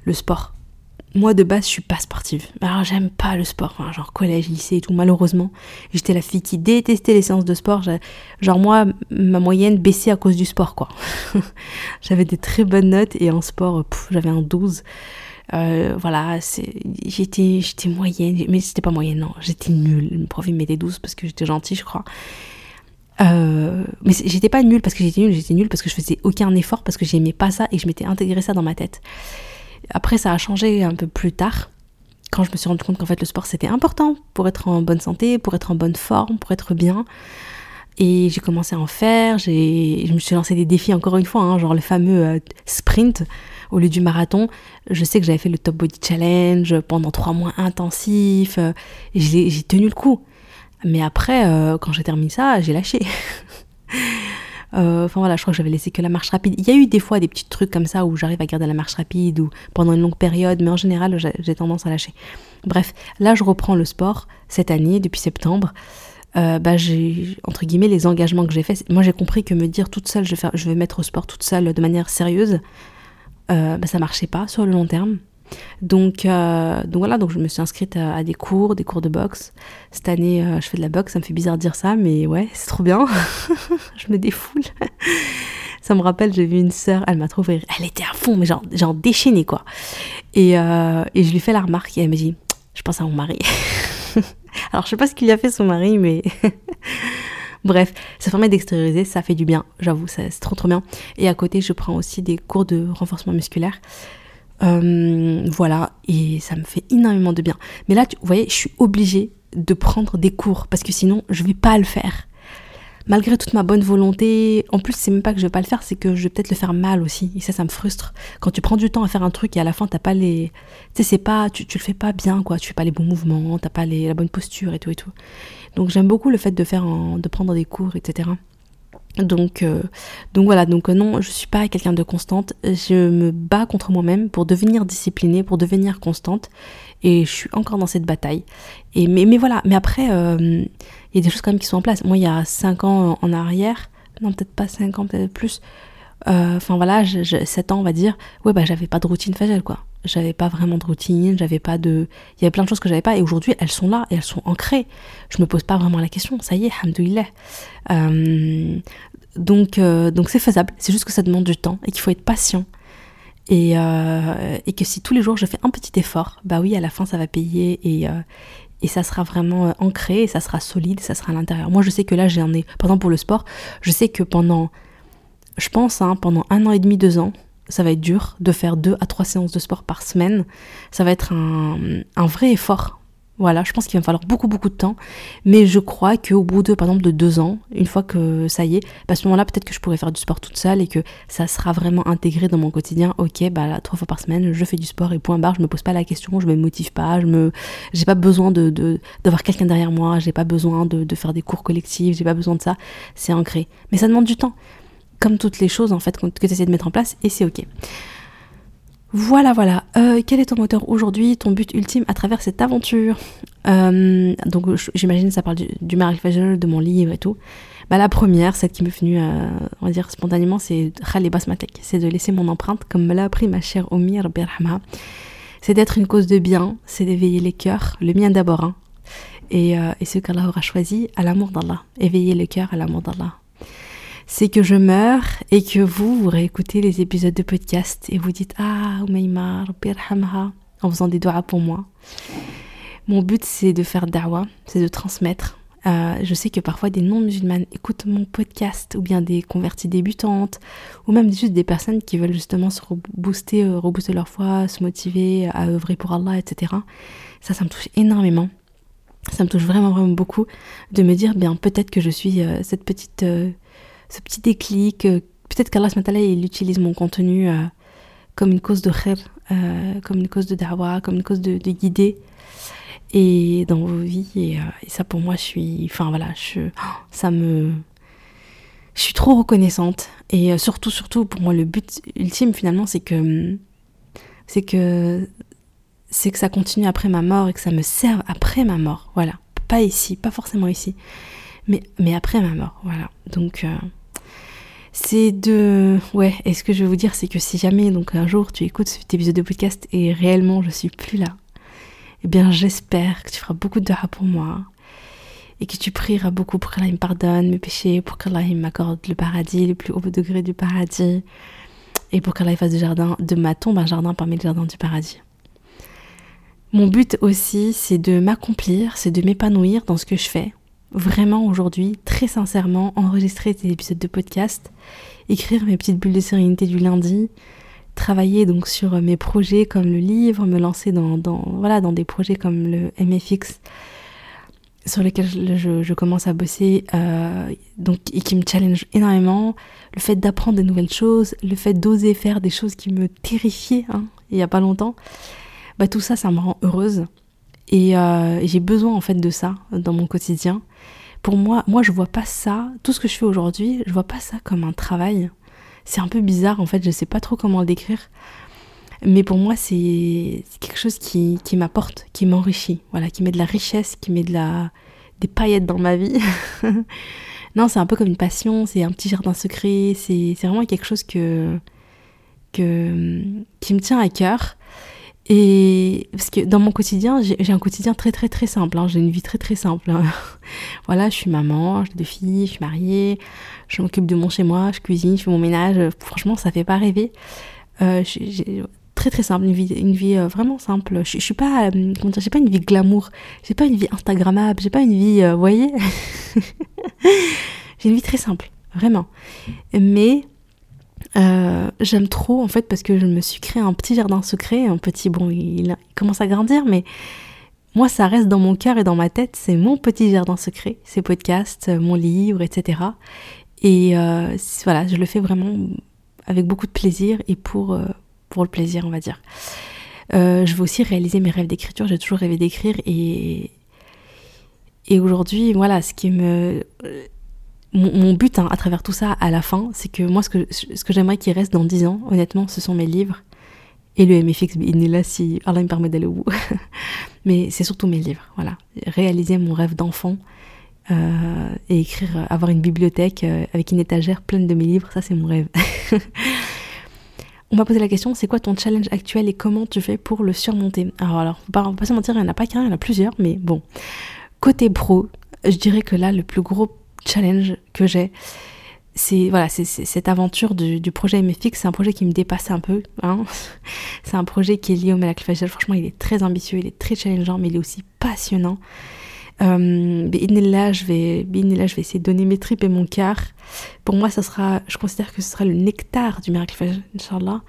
le sport. Moi de base je suis pas sportive. Alors j'aime pas le sport, genre collège, lycée et tout. Malheureusement, j'étais la fille qui détestait les séances de sport. Genre moi, ma moyenne baissait à cause du sport quoi. j'avais des très bonnes notes et en sport, j'avais un 12. Euh, voilà, j'étais j'étais moyenne, mais c'était pas moyenne non, j'étais nulle. Le prof il mettait 12 parce que j'étais gentille je crois. Euh, mais j'étais pas nulle parce que j'étais nulle, j'étais nulle parce que je faisais aucun effort parce que j'aimais pas ça et je m'étais intégré ça dans ma tête. Après, ça a changé un peu plus tard, quand je me suis rendu compte qu'en fait le sport c'était important pour être en bonne santé, pour être en bonne forme, pour être bien. Et j'ai commencé à en faire, je me suis lancé des défis encore une fois, hein, genre le fameux euh, sprint au lieu du marathon. Je sais que j'avais fait le Top Body Challenge pendant trois mois intensifs, euh, et j'ai tenu le coup. Mais après, euh, quand j'ai terminé ça, j'ai lâché. Euh, enfin voilà, je crois que j'avais laissé que la marche rapide. Il y a eu des fois des petits trucs comme ça où j'arrive à garder la marche rapide ou pendant une longue période, mais en général j'ai tendance à lâcher. Bref, là je reprends le sport cette année, depuis septembre. Euh, bah, j'ai entre guillemets les engagements que j'ai faits. Moi j'ai compris que me dire toute seule je vais, mettre au sport toute seule de manière sérieuse, euh, bah, ça marchait pas sur le long terme. Donc, euh, donc voilà, donc je me suis inscrite à, des cours, des cours de boxe. Cette année, euh, je fais de la boxe, ça me fait bizarre de dire ça, mais ouais, c'est trop bien. je me défoule. ça me rappelle, j'ai vu une sœur, elle m'a trouvé, elle était à fond, mais genre, genre déchaînée quoi. Et, euh, et je lui fais la remarque et elle me dit, je pense à mon mari. Alors je sais pas ce qu'il a fait son mari, mais Bref, ça permet d'extérioriser, ça fait du bien, j'avoue, c'est trop trop bien. Et à côté, je prends aussi des cours de renforcement musculaire. Euh, voilà, et ça me fait énormément de bien. Mais là, vous voyez, je suis obligée de prendre des cours parce que sinon, je vais pas le faire. Malgré toute ma bonne volonté, en plus, c'est même pas que je vais pas le faire, c'est que je vais peut-être le faire mal aussi. Et ça, ça me frustre. Quand tu prends du temps à faire un truc et à la fin, t'as pas les. Tu sais, c'est pas. Tu, tu le fais pas bien, quoi. Tu fais pas les bons mouvements, t'as pas les, la bonne posture et tout et tout. Donc, j'aime beaucoup le fait de faire, de prendre des cours, etc. Donc, euh, donc voilà, donc euh, non, je suis pas quelqu'un de constante. Je me bats contre moi-même pour devenir disciplinée, pour devenir constante. Et je suis encore dans cette bataille. Et, mais, mais voilà, mais après, euh, il y a des choses quand même qui sont en place. Moi, il y a 5 ans en arrière, non, peut-être pas 5 ans, peut-être plus. Enfin voilà, 7 ans, on va dire. Ouais, bah j'avais pas de routine faciale, quoi j'avais pas vraiment de routine, j'avais pas de. Il y avait plein de choses que j'avais pas et aujourd'hui elles sont là et elles sont ancrées. Je me pose pas vraiment la question, ça y est, hamdoulilah. Euh, donc euh, donc c'est faisable, c'est juste que ça demande du temps et qu'il faut être patient. Et, euh, et que si tous les jours je fais un petit effort, bah oui, à la fin ça va payer et, euh, et ça sera vraiment ancré et ça sera solide, ça sera à l'intérieur. Moi je sais que là j'ai un. Par exemple pour le sport, je sais que pendant. Je pense, hein, pendant un an et demi, deux ans, ça va être dur de faire deux à trois séances de sport par semaine. Ça va être un, vrai effort. Voilà, je pense qu'il va me falloir beaucoup beaucoup de temps, mais je crois qu'au bout de par exemple de deux ans, une fois que ça y est, bah, à ce moment-là peut-être que je pourrais faire du sport toute seule et que ça sera vraiment intégré dans mon quotidien. Ok, bah là, trois fois par semaine, je fais du sport et point barre. Je me pose pas la question, je me motive pas, je me, j'ai pas besoin de d'avoir quelqu'un derrière moi, j'ai pas besoin de, de faire des cours collectifs, j'ai pas besoin de ça. C'est ancré, mais ça demande du temps comme toutes les choses en fait que tu essaies de mettre en place et c'est ok. Voilà, voilà. Euh, quel est ton moteur aujourd'hui, ton but ultime à travers cette aventure euh, Donc j'imagine ça parle du, du de mon livre et tout. Bah, la première, celle qui m'est venue, euh, on va dire spontanément, c'est. C'est de laisser mon empreinte, comme me l'a appris ma chère Omir Berhama. C'est d'être une cause de bien, c'est d'éveiller les cœurs, le mien d'abord, hein. et, et ce qu'Allah aura choisi à l'amour d'Allah. Éveiller le cœur à l'amour d'Allah c'est que je meurs et que vous, vous réécoutez les épisodes de podcast et vous dites Ah, Umaymar, Birhamha, en faisant des doigts pour moi. Mon but, c'est de faire dawa, c'est de transmettre. Euh, je sais que parfois des non-musulmanes écoutent mon podcast ou bien des converties débutantes ou même juste des personnes qui veulent justement se rebooster, euh, rebooster leur foi, se motiver à œuvrer pour Allah, etc. Ça, ça me touche énormément. Ça me touche vraiment, vraiment beaucoup de me dire, bien, peut-être que je suis euh, cette petite ce petit déclic. Euh, peut-être qu'Allah il utilise mon contenu euh, comme une cause de khair, euh, comme une cause de da'wah, comme une cause de, guider et dans vos vies. Et, ça pour moi, je suis. Enfin voilà, je, ça me. Je suis trop reconnaissante. Et surtout, surtout, pour moi, le but ultime finalement, c'est que. C'est que. C'est que ça continue après ma mort et que ça me serve après ma mort. Voilà. Pas ici, pas forcément ici. Mais, mais après ma mort. Voilà. Donc c'est de... Ouais, et ce que je vais vous dire, c'est que si jamais, donc un jour, tu écoutes cet épisode de podcast et réellement je suis plus là, eh bien j'espère que tu feras beaucoup de dua pour moi et que tu prieras beaucoup pour qu'Allah me pardonne mes péchés, pour qu'Allah m'accorde le paradis, le plus haut degré du paradis, et pour qu'Allah fasse du jardin, de ma tombe un jardin parmi les jardins du paradis. Mon but aussi, c'est de m'accomplir, c'est de m'épanouir dans ce que je fais, vraiment aujourd'hui, très sincèrement, enregistrer des épisodes de podcast, écrire mes petites bulles de sérénité du lundi, travailler donc sur mes projets comme le livre, me lancer dans, voilà, dans des projets comme le MFX sur lesquels je, commence à bosser euh, donc, et qui me challenge énormément. Le fait d'apprendre de nouvelles choses, le fait d'oser faire des choses qui me terrifiaient hein, il n'y a pas longtemps, bah, tout ça, ça me rend heureuse. Et euh, j'ai besoin en fait de ça dans mon quotidien. Pour moi, moi je vois pas ça, tout ce que je fais aujourd'hui, je vois pas ça comme un travail. C'est un peu bizarre en fait, je sais pas trop comment le décrire. Mais pour moi, c'est quelque chose qui, qui m'apporte, qui m'enrichit, voilà, qui met de la richesse, qui met de la, des paillettes dans ma vie. non, c'est un peu comme une passion, c'est un petit jardin secret, c'est vraiment quelque chose que, que, qui me tient à cœur. Et parce que dans mon quotidien, j'ai un quotidien très très très simple. Hein. J'ai une vie très très simple. Hein. voilà, je suis maman, j'ai deux filles, je suis mariée, je m'occupe de mon chez moi, je cuisine, je fais mon ménage. Franchement, ça fait pas rêver. Euh, j'ai très très simple, une vie, une vie euh, vraiment simple. Je, suis pas, euh, comment dire, j'ai pas une vie glamour, j'ai pas une vie instagrammable, j'ai pas une vie, vous voyez, j'ai une vie très simple, vraiment. Mais euh, j'aime trop en fait parce que je me suis créé un petit jardin secret, un petit bon, il, commence à grandir, mais moi ça reste dans mon cœur et dans ma tête, c'est mon petit jardin secret, ces podcasts, mon livre, etc. Et euh, voilà, je le fais vraiment avec beaucoup de plaisir et pour, euh, pour le plaisir, on va dire. je veux aussi réaliser mes rêves d'écriture, j'ai toujours rêvé d'écrire et, et aujourd'hui, voilà, ce qui me mon, but hein, à travers tout ça à la fin, c'est que moi, ce que, ce que j'aimerais qu'il reste dans 10 ans, honnêtement, ce sont mes livres. Et le MFX, il est là si Allah me permet d'aller au bout. Mais c'est surtout mes livres, voilà. Réaliser mon rêve d'enfant euh, et écrire, avoir une bibliothèque euh, avec une étagère pleine de mes livres, ça c'est mon rêve. on m'a posé la question, c'est quoi ton challenge actuel et comment tu fais pour le surmonter? Alors, alors, on va pas se mentir, il n'y en a pas qu'un, il y en a plusieurs, mais bon. Côté pro, je dirais que là, le plus gros challenge que j'ai. C'est voilà, c'est cette aventure du, projet MFX, c'est un projet qui me dépasse un peu. Hein. c'est un projet qui est lié au Malak Facial. Franchement, il est très ambitieux, il est très challengeant, mais il est aussi passionnant. Euh, là, je vais, là, je vais essayer de donner mes tripes et mon cœur. Pour moi, ça sera, je considère que ce sera le nectar du Miracle Fajr, Inch'Allah.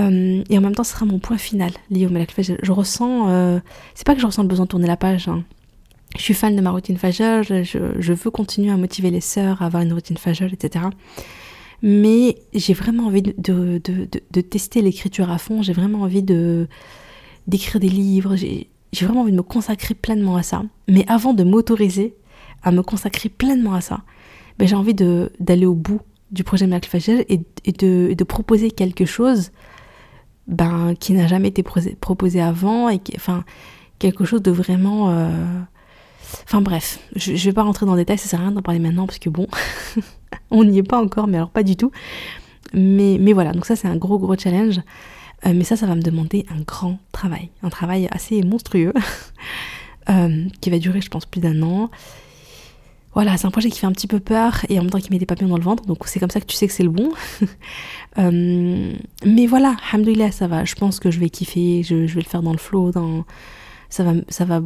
Euh, et en même temps, ce sera mon point final lié au Miracle Fajr. Je ressens, euh, c'est pas que je ressens le besoin de tourner la page, hein je suis fan de ma routine Fajr, je, veux continuer à motiver les sœurs à avoir une routine Fajr, etc. Mais j'ai vraiment envie de, tester l'écriture à fond, j'ai vraiment envie d'écrire des livres, j'ai vraiment envie de me consacrer pleinement à ça. Mais avant de m'autoriser à me consacrer pleinement à ça, ben j'ai envie d'aller au bout du projet Miracle Fajr et, et, de, proposer quelque chose ben, qui n'a jamais été proposé avant et quelque chose de vraiment. Euh, enfin bref, je, ne vais pas rentrer dans le détail, ça sert à rien d'en parler maintenant parce que bon, on n'y est pas encore, mais alors pas du tout. Mais, voilà, donc ça c'est un gros gros challenge. Euh, mais ça, ça va me demander un grand travail, un travail assez monstrueux, euh, qui va durer, je pense, plus d'un an. Voilà, c'est un projet qui fait un petit peu peur et en même temps qui met des papillons dans le ventre, donc c'est comme ça que tu sais que c'est le bon. Euh, mais voilà, alhamdoulilah, ça va. Je pense que je vais kiffer, je, vais le faire dans le flow, dans... Ça va, ça va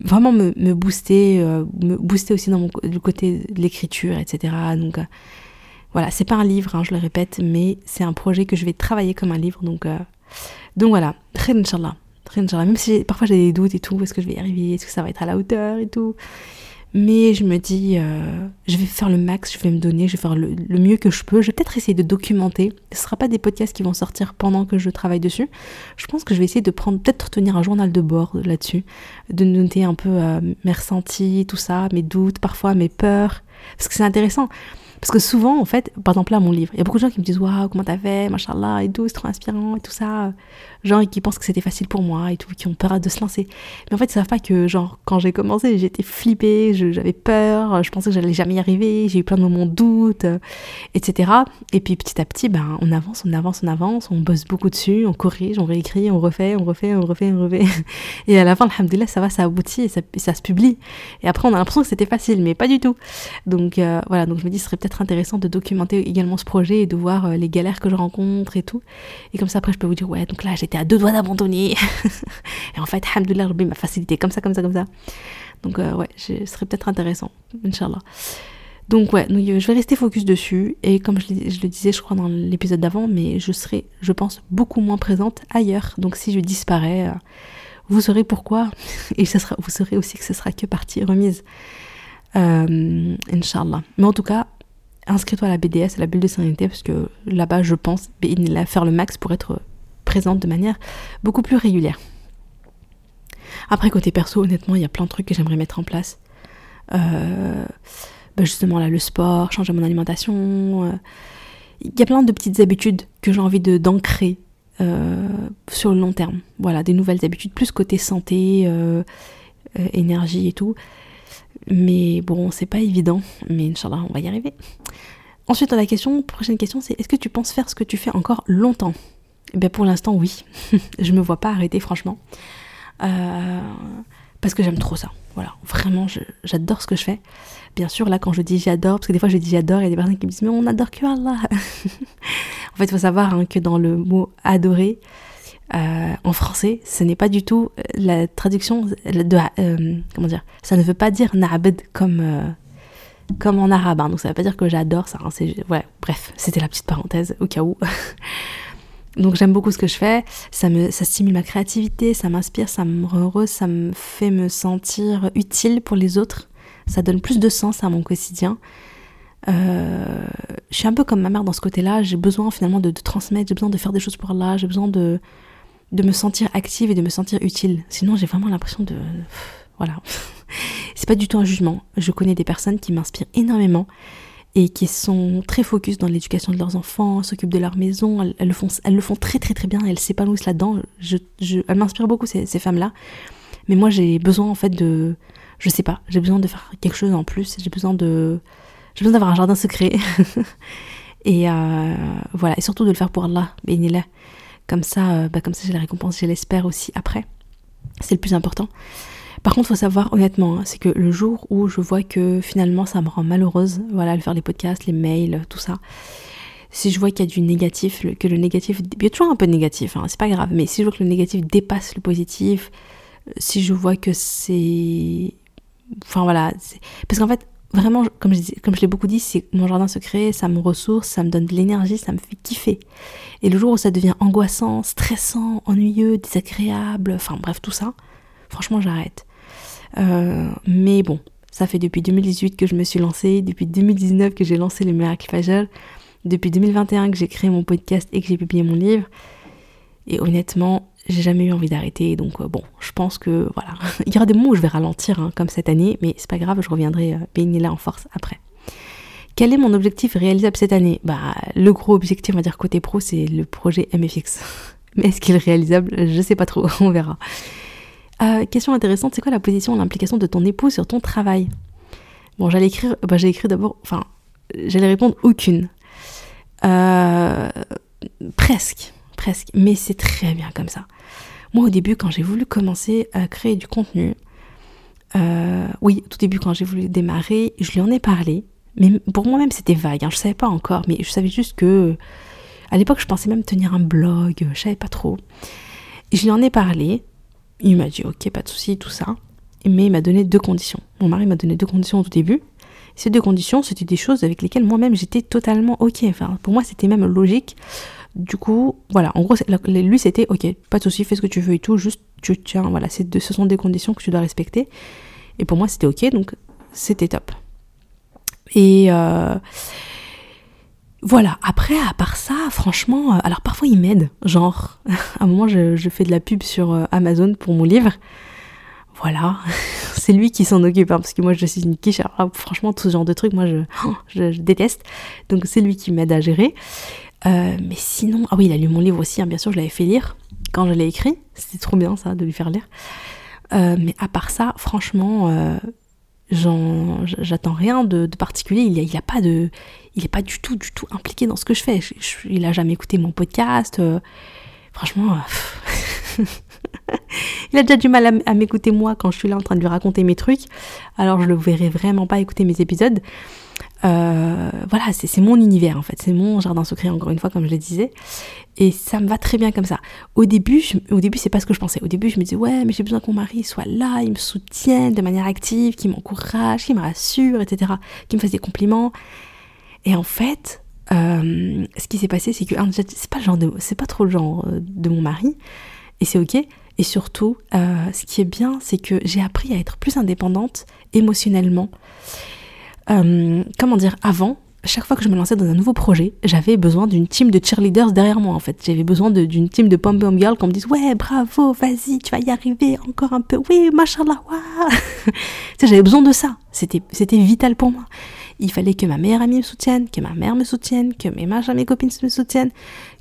vraiment me, booster, me booster aussi dans mon, côté de l'écriture, etc. Donc voilà, c'est pas un livre, hein, je le répète, mais c'est un projet que je vais travailler comme un livre. Donc, euh, donc voilà, très Inch'Allah. Même si parfois j'ai des doutes et tout, est-ce que je vais y arriver, est-ce que ça va être à la hauteur et tout? Mais je me dis, euh, je vais faire le max, je vais me donner, je vais faire le, mieux que je peux. Je vais peut-être essayer de documenter. Ce ne sera pas des podcasts qui vont sortir pendant que je travaille dessus. Je pense que je vais essayer de prendre, peut-être tenir un journal de bord là-dessus, de noter un peu euh, mes ressentis, tout ça, mes doutes, parfois mes peurs. Parce que c'est intéressant. Parce que souvent, en fait, par exemple là, mon livre, il y a beaucoup de gens qui me disent Waouh, comment t'as fait, machallah, et tout, c'est trop inspirant, et tout ça. Genre, qui pensent que c'était facile pour moi, et tout, qui ont peur de se lancer. Mais en fait, ils savent pas que, genre, quand j'ai commencé, j'étais flippée, j'avais peur, je pensais que j'allais jamais y arriver, j'ai eu plein de moments de doute, etc. Et puis petit à petit, ben, on avance, on avance, on avance, on bosse beaucoup dessus, on corrige, on réécrit, on refait, on refait, on refait, on refait. Et à la fin, alhamdoulilah, ça va, ça aboutit et ça, se publie. Et après, on a l'impression que c'était facile, mais pas du tout. Donc euh, voilà, donc je me dis, ce serait peut-être intéressant de documenter également ce projet et de voir euh, les galères que je rencontre et tout. Et comme ça, après, je peux vous dire, ouais, donc là, j'étais à deux doigts d'abandonner. et en fait, alhamdoulilah, m'a facilité comme ça, comme ça, comme ça. Donc, euh, ouais, ce serait peut-être intéressant, Inch'Allah. Donc, ouais, je vais rester focus dessus. Et comme je, le disais, je crois, dans l'épisode d'avant, mais je serai, je pense, beaucoup moins présente ailleurs. Donc, si je disparais, euh, vous saurez pourquoi. Et ça sera, vous saurez aussi que ce sera que partie remise. Euh, Inch'Allah. Mais en tout cas, inscris-toi à la BDS, à la bulle de sérénité, parce que là-bas, je pense, il va faire le max pour être présente de manière beaucoup plus régulière. Après, côté perso, honnêtement, il y a plein de trucs que j'aimerais mettre en place. Euh, bah, justement, là, le sport, changer mon alimentation. Euh, il y a plein de petites habitudes que j'ai envie d'ancrer euh, sur le long terme. Voilà, des nouvelles habitudes, plus côté santé, énergie et tout. Mais bon, c'est pas évident, mais Inch'Allah, on va y arriver. Ensuite, la question, prochaine question, c'est est-ce que tu penses faire ce que tu fais encore longtemps? Eh bien, pour l'instant, oui. je me vois pas arrêter, franchement. Euh, parce que j'aime trop ça. Voilà, vraiment, j'adore ce que je fais. Bien sûr, là, quand je dis j'adore, parce que des fois je dis j'adore, il y a des personnes qui me disent mais on adore que Allah. en fait, il faut savoir hein, que dans le mot adorer, euh, en français, ce n'est pas du tout euh, la traduction de euh, comment dire. Ça ne veut pas dire na'abd comme comme en arabe. Hein, donc ça ne veut pas dire que j'adore ça. Hein, bref, c'était la petite parenthèse au cas où. donc j'aime beaucoup ce que je fais. Ça stimule ma créativité, ça m'inspire, ça me rend heureuse, ça me fait me sentir utile pour les autres. Ça donne plus de sens à mon quotidien. je suis un peu comme ma mère dans ce côté-là. J'ai besoin finalement de, de transmettre, j'ai besoin de faire des choses pour Allah, j'ai besoin de, de me sentir active et de me sentir utile. Sinon, j'ai vraiment l'impression de. Voilà. C'est pas du tout un jugement. Je connais des personnes qui m'inspirent énormément et qui sont très focus dans l'éducation de leurs enfants, s'occupent de leur maison, elles, le font, elles le font très très très bien, elles s'épanouissent là-dedans. Je, je, elles m'inspirent beaucoup ces, femmes-là. Mais moi j'ai besoin en fait de... Je sais pas, j'ai besoin de faire quelque chose en plus, j'ai besoin de... J'ai besoin d'avoir un jardin secret. et euh, voilà, et surtout de le faire pour Allah, là comme ça, euh, bah, comme ça j'ai la récompense, je l'espère aussi après. C'est le plus important. Par contre, il faut savoir honnêtement, hein, c'est que le jour où je vois que finalement ça me rend malheureuse, voilà, le faire les podcasts, les mails, tout ça. Si je vois qu'il y a du négatif, que le négatif, il y a toujours un peu de négatif, hein, c'est pas grave, mais si je vois que le négatif dépasse le positif, euh, si je vois que c'est, enfin voilà, parce qu'en fait, vraiment, comme je, l'ai beaucoup dit, c'est mon jardin secret, ça me ressource, ça me donne de l'énergie, ça me fait kiffer. Et le jour où ça devient angoissant, stressant, ennuyeux, désagréable, enfin bref, tout ça, franchement, j'arrête. Euh, mais bon, ça fait depuis 2018 que je me suis lancée, depuis 2019 que j'ai lancé le Miracle Fajr, depuis 2021 que j'ai créé mon podcast et que j'ai publié mon livre. Et honnêtement, j'ai jamais eu envie d'arrêter. Donc euh, bon, je pense que voilà, il y aura des moments où je vais ralentir, hein, comme cette année, mais c'est pas grave, je reviendrai euh, là en force après. Quel est mon objectif réalisable cette année? Bah, le gros objectif, on va dire côté pro, c'est le projet MFX. Mais est-ce qu'il est réalisable? Je sais pas trop, on verra. Euh, question intéressante, c'est quoi la position l'implication de ton époux sur ton travail? Bon, j'allais écrire, bah, j'ai écrit d'abord, enfin, j'allais répondre aucune. Presque, presque, mais c'est très bien comme ça. Moi, au début, quand j'ai voulu commencer à créer du contenu, euh, oui, tout début, quand j'ai voulu démarrer, je lui en ai parlé. Mais pour moi-même, c'était vague. Hein, je savais pas encore, mais je savais juste que. À l'époque, je pensais même tenir un blog, je savais pas trop. je lui en ai parlé. Il m'a dit, ok, pas de souci, tout ça. Mais il m'a donné deux conditions. Mon mari m'a donné deux conditions au tout début. Ces deux conditions, c'était des choses avec lesquelles moi-même j'étais totalement ok. Enfin, pour moi, c'était même logique. Du coup, voilà, en gros, lui, c'était ok, pas de souci, fais ce que tu veux et tout, juste tu tiens, voilà, ce sont des conditions que tu dois respecter. Et pour moi, c'était ok, donc c'était top. Et euh, voilà, après, à part ça, franchement, euh, alors parfois il m'aide. Genre, à un moment, je, fais de la pub sur euh, Amazon pour mon livre. Voilà, c'est lui qui s'en occupe, hein, parce que moi je suis une quiche. Alors, franchement, tout ce genre de trucs, moi je, déteste. Donc c'est lui qui m'aide à gérer. Mais sinon, ah oui, il a lu mon livre aussi, hein, bien sûr, je l'avais fait lire quand je l'ai écrit. C'était trop bien ça, de lui faire lire. mais à part ça, franchement, j'attends rien de, particulier. Il n'y a, pas il pas du tout, du tout impliqué dans ce que je fais. il a jamais écouté mon podcast. Euh, franchement, euh, il a déjà du mal à, m'écouter moi quand je suis là en train de lui raconter mes trucs. Alors je le verrai vraiment pas écouter mes épisodes. Euh, voilà, c'est mon univers en fait, c'est mon jardin secret encore une fois comme je le disais, et ça me va très bien comme ça. Au début, au début c'est pas ce que je pensais. Au début je me disais ouais mais j'ai besoin que mon mari soit là, il me soutienne de manière active, qu'il m'encourage, qu'il me rassure, etc., qu'il me fasse des compliments. Et en fait, euh, ce qui s'est passé c'est que c'est pas le genre c'est pas trop le genre euh, de mon mari, et c'est ok. Et surtout, ce qui est bien, c'est que j'ai appris à être plus indépendante émotionnellement. Euh, comment dire, avant, chaque fois que je me lançais dans un nouveau projet, j'avais besoin d'une team de cheerleaders derrière moi en fait. J'avais besoin d'une team de pom pom girls qui me dise ouais bravo, vas-y, tu vas y arriver encore un peu, oui, machallah, waouh. j'avais besoin de ça. C'était vital pour moi. Il fallait que ma meilleure amie me soutienne, que ma mère me soutienne, que mes machins, mes copines me soutiennent,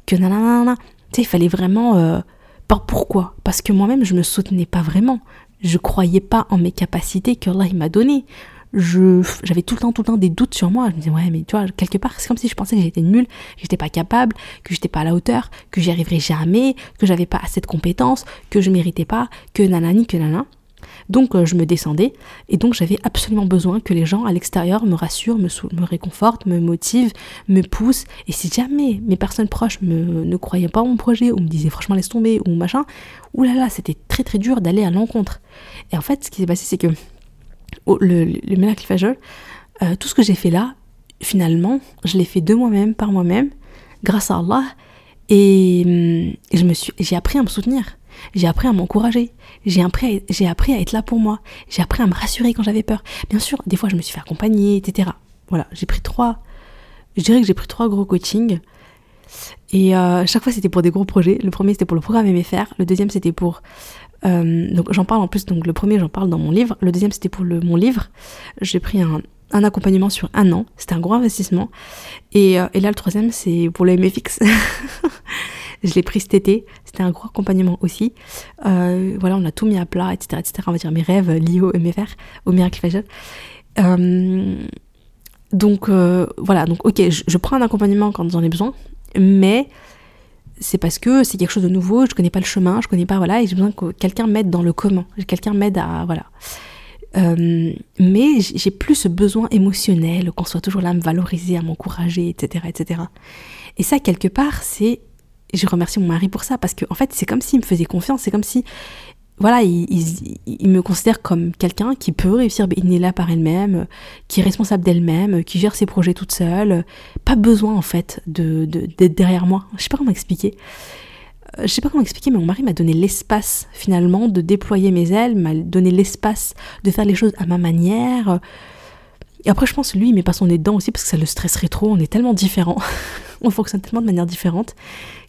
que nanana. Tu sais, il fallait vraiment. Euh, pourquoi Parce que moi-même, je me soutenais pas vraiment. Je croyais pas en mes capacités que Allah m'a données j'avais tout le temps tout le temps des doutes sur moi je me disais ouais mais tu vois quelque part c'est comme si je pensais que j'étais nulle que j'étais pas capable que j'étais pas à la hauteur que j'y arriverais jamais que j'avais pas assez de compétences que je méritais pas que nanani que nana donc euh, je me descendais et donc j'avais absolument besoin que les gens à l'extérieur me rassurent, me, réconfortent, me motivent, me poussent. Et si jamais mes personnes proches me, ne croyaient pas mon projet ou me disaient franchement laisse tomber ou machin, oulala, c'était très très dur d'aller à l'encontre. Et en fait, ce qui s'est passé, c'est que le, le euh, tout ce que j'ai fait là, finalement, je l'ai fait de moi-même, par moi-même, grâce à Allah, et, hum, j'ai appris à me soutenir, j'ai appris à m'encourager, j'ai appris, appris à être là pour moi, j'ai appris à me rassurer quand j'avais peur. Bien sûr, des fois, je me suis fait accompagner, etc. Voilà, j'ai pris trois, je dirais que j'ai pris trois gros coachings. Et euh, chaque fois, c'était pour des gros projets. Le premier, c'était pour le programme MFR. Le deuxième, c'était pour euh, donc j'en parle en plus, donc le premier j'en parle dans mon livre, le deuxième c'était pour mon livre. J'ai pris un, accompagnement sur un an, c'était un gros investissement. Et, euh, là le troisième c'est pour le MFX. je l'ai pris cet été, c'était un gros accompagnement aussi. Euh, voilà, on a tout mis à plat, etc., etc. On va dire mes rêves liés au MFR, au Miracle donc voilà, donc ok, je, je prends un accompagnement quand j'en ai besoin, mais c'est parce que c'est quelque chose de nouveau, je connais pas le chemin, je connais pas, voilà, et j'ai besoin que quelqu'un m'aide dans le comment, quelqu'un m'aide à, voilà. Euh, mais j'ai plus ce besoin émotionnel, qu'on soit toujours là à me valoriser, à m'encourager, etc., etc. Et ça, quelque part, c'est, je remercie mon mari pour ça, parce que en fait, c'est comme s'il me faisait confiance, c'est comme si voilà, il, me considère comme quelqu'un qui peut réussir là par elle-même, qui est responsable d'elle-même, qui gère ses projets toute seule. Pas besoin en fait de d'être derrière moi. Je sais pas comment expliquer. Euh, je sais pas comment expliquer, mais mon mari m'a donné l'espace finalement de déployer mes ailes, m'a donné l'espace de faire les choses à ma manière. Et après, je pense lui, il met pas son nez dedans aussi parce que ça le stresserait trop. On est tellement différents, on fonctionne tellement de manière différente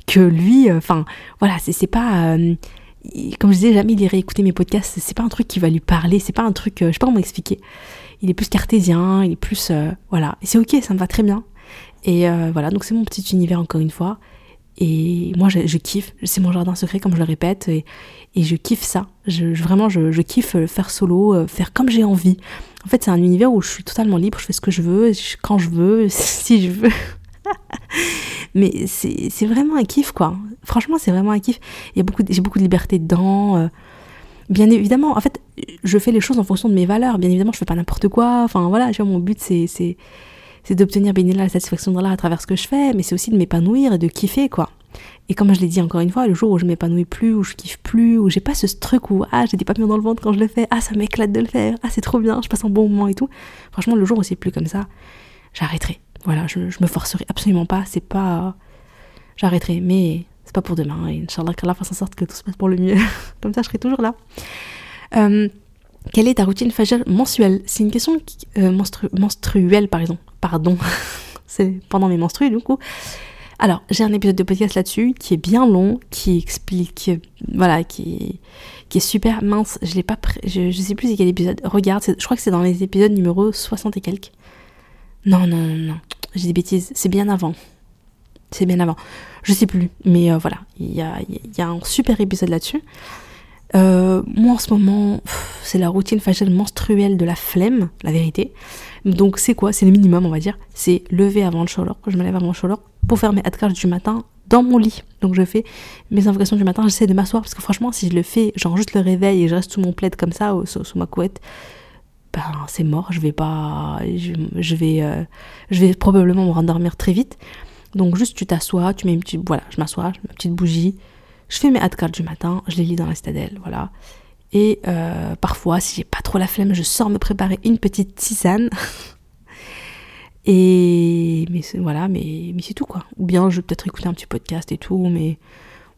que lui, euh, enfin, voilà, c'est pas. Euh, comme je disais, jamais il irait écouter mes podcasts. C'est pas un truc qui va lui parler. C'est pas un truc, euh, je sais pas comment expliquer. Il est plus cartésien, il est plus, euh, voilà. Et c'est ok, ça me va très bien. Et euh, voilà, donc c'est mon petit univers encore une fois. Et moi, je, kiffe. C'est mon jardin secret, comme je le répète. Et, je kiffe ça. Je, vraiment, je, je, kiffe faire solo, faire comme j'ai envie. En fait, c'est un univers où je suis totalement libre. Je fais ce que je veux, quand je veux, si je veux. Mais c'est vraiment un kiff, quoi. Franchement, c'est vraiment un kiff. J'ai beaucoup, de liberté dedans. Euh. Bien évidemment, en fait, je fais les choses en fonction de mes valeurs. Bien évidemment, je fais pas n'importe quoi. Enfin, voilà, vois, mon but, c'est c'est d'obtenir bien la satisfaction de là à travers ce que je fais, mais c'est aussi de m'épanouir et de kiffer, quoi. Et comme je l'ai dit encore une fois, le jour où je m'épanouis plus, où je kiffe plus, où j'ai pas ce truc où ah j'ai des papillons dans le ventre quand je le fais, ah ça m'éclate de le faire, ah c'est trop bien, je passe un bon moment et tout. Franchement, le jour où c'est plus comme ça, j'arrêterai. Voilà, je, me forcerai absolument pas, c'est pas. J'arrêterai, mais c'est pas pour demain. Et Inch'Allah, qu'Allah fasse en sorte que tout se passe pour le mieux. Comme ça, je serai toujours là. Euh, quelle est ta routine fajr mensuelle? C'est une question euh, menstruelle, par exemple. Pardon. c'est pendant mes menstrues, du coup. Alors, j'ai un épisode de podcast là-dessus qui est bien long, qui explique, voilà, qui, est super mince. Je l'ai pas, je, je sais plus c'est quel épisode. Regarde, je crois que c'est dans les épisodes numéro 60 et quelques. Non, non, non, non. J'ai des bêtises. C'est bien avant. C'est bien avant. Je sais plus. Mais euh, voilà. Il y a, un super épisode là-dessus. Euh, moi en ce moment, c'est la routine faciale menstruelle de la flemme, la vérité. Donc c'est quoi? C'est le minimum, on va dire. C'est lever avant le sholor. Je me lève avant le sholor pour faire mes adkars du matin dans mon lit. Donc je fais mes invocations du matin. J'essaie de m'asseoir parce que franchement, si je le fais, genre juste le réveil et je reste sous mon plaid comme ça, sous ma couette, ben, c'est mort, je vais pas, je, vais, euh, je vais probablement me rendormir très vite. Donc juste tu t'assois, tu mets une petite, voilà, je m'assois, ma petite bougie, je fais mes adcards du matin, je les lis dans la citadelle, voilà. Et euh, parfois, si j'ai pas trop la flemme, je sors me préparer une petite tisane. et mais voilà, mais, mais c'est tout quoi. Ou bien je vais peut-être écouter un petit podcast et tout, mais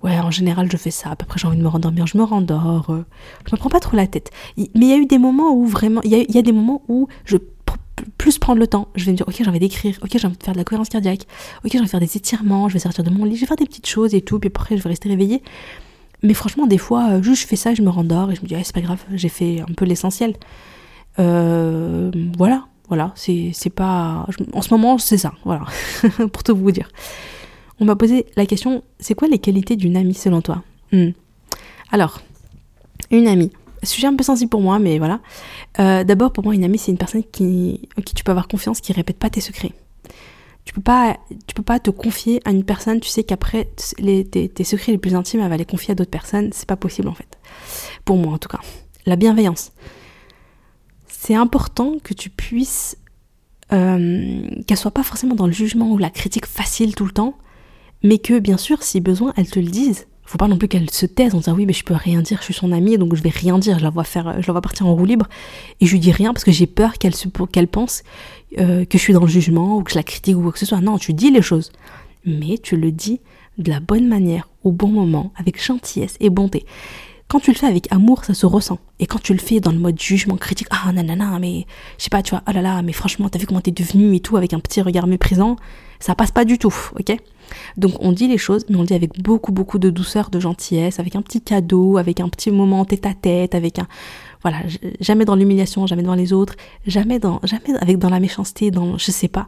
Ouais, en général, je fais ça. Après, j'ai envie de me rendormir, je me rendors. Euh. Je me prends pas trop la tête. Mais il y a eu des moments où vraiment, il y a, des moments où je plus prendre le temps. Je vais me dire, ok, j'ai envie d'écrire, ok, j'ai envie de faire de la cohérence cardiaque, ok, j'ai envie de faire des étirements, je vais sortir de mon lit, je vais faire des petites choses et tout, puis après, je vais rester réveillée. Mais franchement, des fois, euh, juste je fais ça, je me rendors et je me dis, c'est pas grave, j'ai fait un peu l'essentiel. Euh, voilà, voilà, c'est pas. En ce moment, c'est ça, voilà, pour tout vous dire on m'a posé la question c'est quoi les qualités d'une amie selon toi? Hmm. Alors, une amie. Sujet un peu sensible pour moi, mais voilà. Euh, d'abord, pour moi, une amie, c'est une personne qui, qui tu peux avoir confiance, qui répète pas tes secrets. Tu peux pas, peux pas te confier à une personne, tu sais qu'après, tes, secrets les plus intimes, elle va les confier à d'autres personnes. C'est pas possible, en fait. Pour moi, en tout cas. La bienveillance. C'est important que tu puisses. Euh, qu'elle soit pas forcément dans le jugement ou la critique facile tout le temps, mais que bien sûr, si besoin, elle te le dise. Faut pas non plus qu'elle se taise en disant oui, mais je peux rien dire, je suis son amie, donc je vais rien dire, je la vois faire, je la vois partir en roue libre, et je lui dis rien parce que j'ai peur qu'elle qu'elle pense euh, que je suis dans le jugement ou que je la critique ou quoi que ce soit. Non, tu dis les choses, mais tu le dis de la bonne manière, au bon moment, avec gentillesse et bonté. Quand tu le fais avec amour, ça se ressent. Et quand tu le fais dans le mode jugement critique, ah nanana, mais je sais pas, tu vois, oh là là, mais franchement, t'as vu comment t'es devenu et tout, avec un petit regard méprisant, ça passe pas du tout, ok? Donc on dit les choses, mais on dit avec beaucoup beaucoup de douceur, de gentillesse, avec un petit cadeau, avec un petit moment tête à tête, avec un voilà, jamais dans l'humiliation, jamais devant les autres, jamais dans jamais avec dans la méchanceté, dans je sais pas.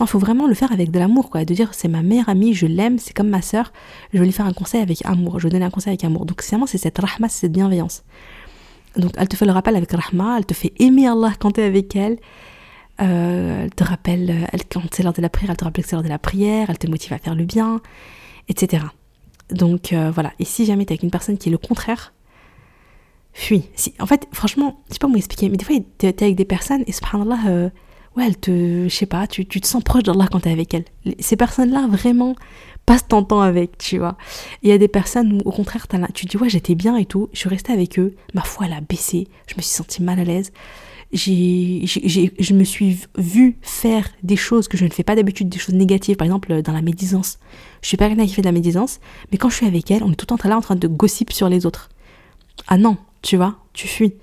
Non, faut vraiment le faire avec de l'amour quoi, de dire c'est ma meilleure amie, je l'aime, c'est comme ma sœur, je vais lui faire un conseil avec amour, je vais donner un conseil avec amour. Donc vraiment c'est cette rahma, c'est cette bienveillance. Donc elle te fait le rappel avec rahma, elle te fait aimer Allah quand tu avec elle. Euh, elle te rappelle, elle, quand c'est l'heure de la prière, elle te rappelle que c'est l'heure de la prière, elle te motive à faire le bien, etc. Donc euh, voilà, et si jamais t'es avec une personne qui est le contraire, fuis. En fait, franchement, je sais pas comment expliquer, mais des fois t'es es avec des personnes et subhanallah, euh, ouais, elle te, je sais pas, tu, tu te sens proche d'Allah quand t'es avec elle. Ces personnes-là, vraiment, passe ton temps avec, tu vois. Il y a des personnes où, au contraire, tu dis, ouais, j'étais bien et tout, je suis restée avec eux, ma foi, elle a baissé, je me suis sentie mal à l'aise je me suis vue faire des choses que je ne fais pas d'habitude, des choses négatives, par exemple dans la médisance. Je suis pas quelqu'un qui fait de la médisance, mais quand je suis avec elle, on est tout le temps là en train de gossip sur les autres. Ah non, tu vois, tu fuis.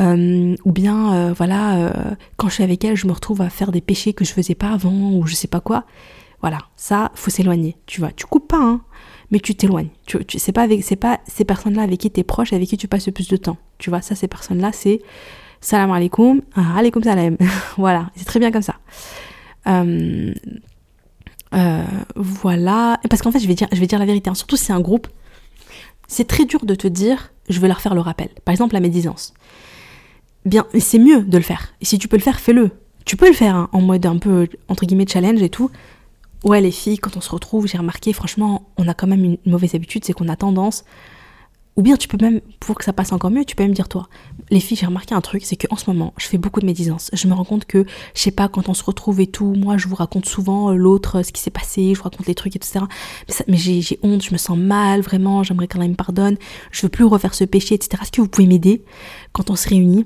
Euh, ou bien, euh, voilà, euh, quand je suis avec elle, je me retrouve à faire des péchés que je faisais pas avant, ou je sais pas quoi. Voilà, ça, faut s'éloigner, tu vois. Tu coupes pas, hein, mais tu t'éloignes. Tu, tu, c'est pas avec, c'est pas ces personnes-là avec qui tu es proche, avec qui tu passes le plus de temps. Tu vois, ça, ces personnes-là, c'est salam alaikum, ah, alaikum salam. voilà, c'est très bien comme ça. Voilà. Parce qu'en fait, je vais dire, je vais dire la vérité. Hein. Surtout si c'est un groupe, c'est très dur de te dire, je vais leur faire le rappel. Par exemple, la médisance. Bien, c'est mieux de le faire. Si tu peux le faire, fais-le. Tu peux le faire hein, en mode un peu, entre guillemets, challenge et tout. Ouais, les filles, quand on se retrouve, j'ai remarqué, franchement, on a quand même une mauvaise habitude, c'est qu'on a tendance ou bien tu peux même, pour que ça passe encore mieux, tu peux même dire toi, les filles, j'ai remarqué un truc, c'est qu'en ce moment, je fais beaucoup de médisance. Je me rends compte que, je sais pas, quand on se retrouve et tout, moi, je vous raconte souvent euh, l'autre, euh, ce qui s'est passé, je vous raconte les trucs, etc. Mais, mais j'ai honte, je me sens mal, vraiment, j'aimerais qu'elle me pardonne, je veux plus refaire ce péché, etc. Est-ce que vous pouvez m'aider? Quand on se réunit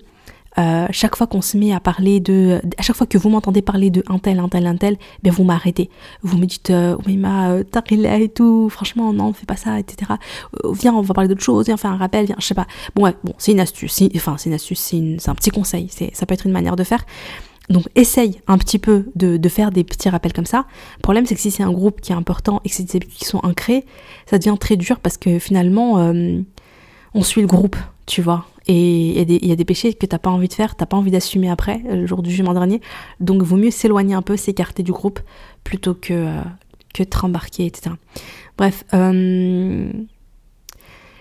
euh, chaque fois qu'on se met à parler de, à chaque fois que vous m'entendez parler de un tel, un tel, un tel, ben vous m'arrêtez. Vous me dites, euh, oui ma, euh, et tout, franchement non, fais pas ça, etc. Euh, viens, on va parler d'autre chose, viens faire un rappel, viens, je sais pas. Bon ouais, bon, c'est une astuce, enfin c'est une astuce, c'est un petit conseil, ça peut être une manière de faire. Donc essaye un petit peu de, faire des petits rappels comme ça. Le problème c'est que si c'est un groupe qui est important et que c'est des habitudes qui sont ancrées, ça devient très dur parce que finalement on suit le groupe, tu vois. Et il y, a des péchés que t'as pas envie de faire, t'as pas envie d'assumer après, le jour du jugement dernier. Donc vaut mieux s'éloigner un peu, s'écarter du groupe, plutôt que, euh, que de rembarquer, etc. Bref, euh,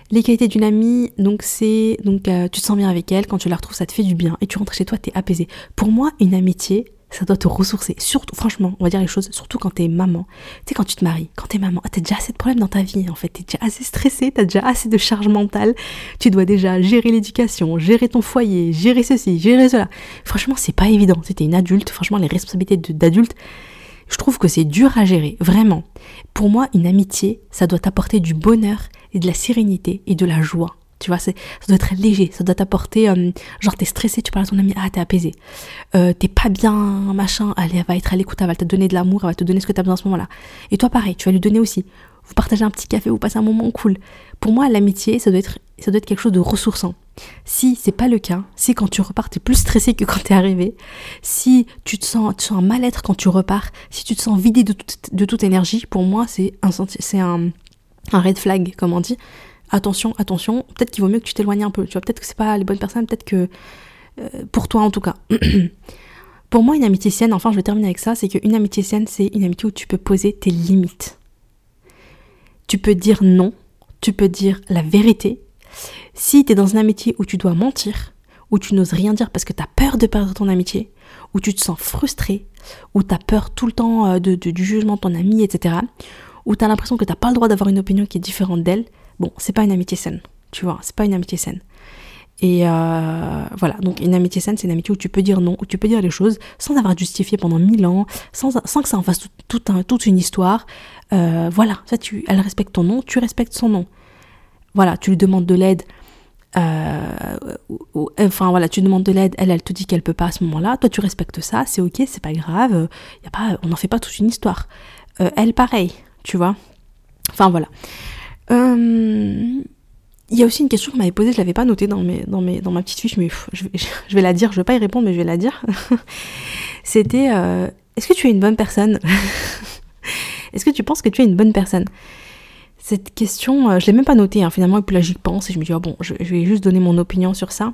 les qualités d'une amie, donc c'est donc euh, tu te sens bien avec elle, quand tu la retrouves, ça te fait du bien et tu rentres chez toi, t'es apaisé. Pour moi, une amitié, ça doit te ressourcer. Surtout, franchement, on va dire les choses, surtout quand t'es maman. Tu sais, quand tu te maries, quand t'es maman, t'as déjà assez de problèmes dans ta vie, en fait. T'es déjà assez stressé, t'as déjà assez de charge mentale. Tu dois déjà gérer l'éducation, gérer ton foyer, gérer ceci, gérer cela. Franchement, c'est pas évident. Si t'es une adulte, franchement, les responsabilités d'adulte, je trouve que c'est dur à gérer, vraiment. Pour moi, une amitié, ça doit t'apporter du bonheur et de la sérénité et de la joie. Tu vois, ça doit être léger, ça doit t'apporter, euh, genre t'es stressé, tu parles à ton ami, ah t'es apaisé. Euh, t'es pas bien, machin, allez, elle va être à l'écoute, elle va te donner de l'amour, elle va te donner ce que t'as besoin à ce moment-là. Et toi pareil, tu vas lui donner aussi. Vous partagez un petit café, vous passez un moment cool. Pour moi, l'amitié, ça doit être, ça doit être quelque chose de ressourçant. Si c'est pas le cas, si quand tu repars t'es plus stressé que quand t'es arrivé, si tu te sens, tu sens un mal-être quand tu repars, si tu te sens vidé de, de toute énergie, pour moi c'est un, c'est un, un red flag, comme on dit attention, attention, peut-être qu'il vaut mieux que tu t'éloignes un peu. Tu vois, peut-être que c'est pas les bonnes personnes, peut-être que euh, pour toi en tout cas. pour moi, une amitié saine, enfin, je vais terminer avec ça, c'est qu'une amitié saine, c'est une amitié où tu peux poser tes limites. Tu peux dire non, tu peux dire la vérité. Si tu es dans une amitié où tu dois mentir, où tu n'oses rien dire parce que tu as peur de perdre ton amitié, où tu te sens frustré, où tu as peur tout le temps euh, de, du jugement de ton ami, etc., où tu as l'impression que tu n'as pas le droit d'avoir une opinion qui est différente d'elle, Bon, c'est pas une amitié saine, tu vois, c'est pas une amitié saine. Et euh, voilà, donc une amitié saine, c'est une amitié où tu peux dire non, où tu peux dire les choses sans avoir justifié pendant mille ans, sans, sans que ça en fasse toute une histoire. Euh, voilà, ça, tu, elle respecte ton nom, tu respectes son nom. Voilà, tu lui demandes de l'aide. Euh, enfin voilà, tu demandes de l'aide, elle, elle te dit qu'elle peut pas à ce moment-là. Toi, tu respectes ça, c'est ok, c'est pas grave. Y a pas, on n'en fait pas toute une histoire. elle, pareil, tu vois. Enfin voilà. Euh, il y a aussi une question qu'on m'avait posée, je l'avais pas notée dans, mes, dans, mes, dans ma petite fiche, mais je, vais, la dire, je vais pas y répondre, mais je vais la dire. C'était euh, est-ce que tu es une bonne personne? Est-ce que tu penses que tu es une bonne personne? Cette question, euh, je l'ai même pas notée, hein, finalement, et puis là j'y pense et je me dis, ah bon, je, vais juste donner mon opinion sur ça.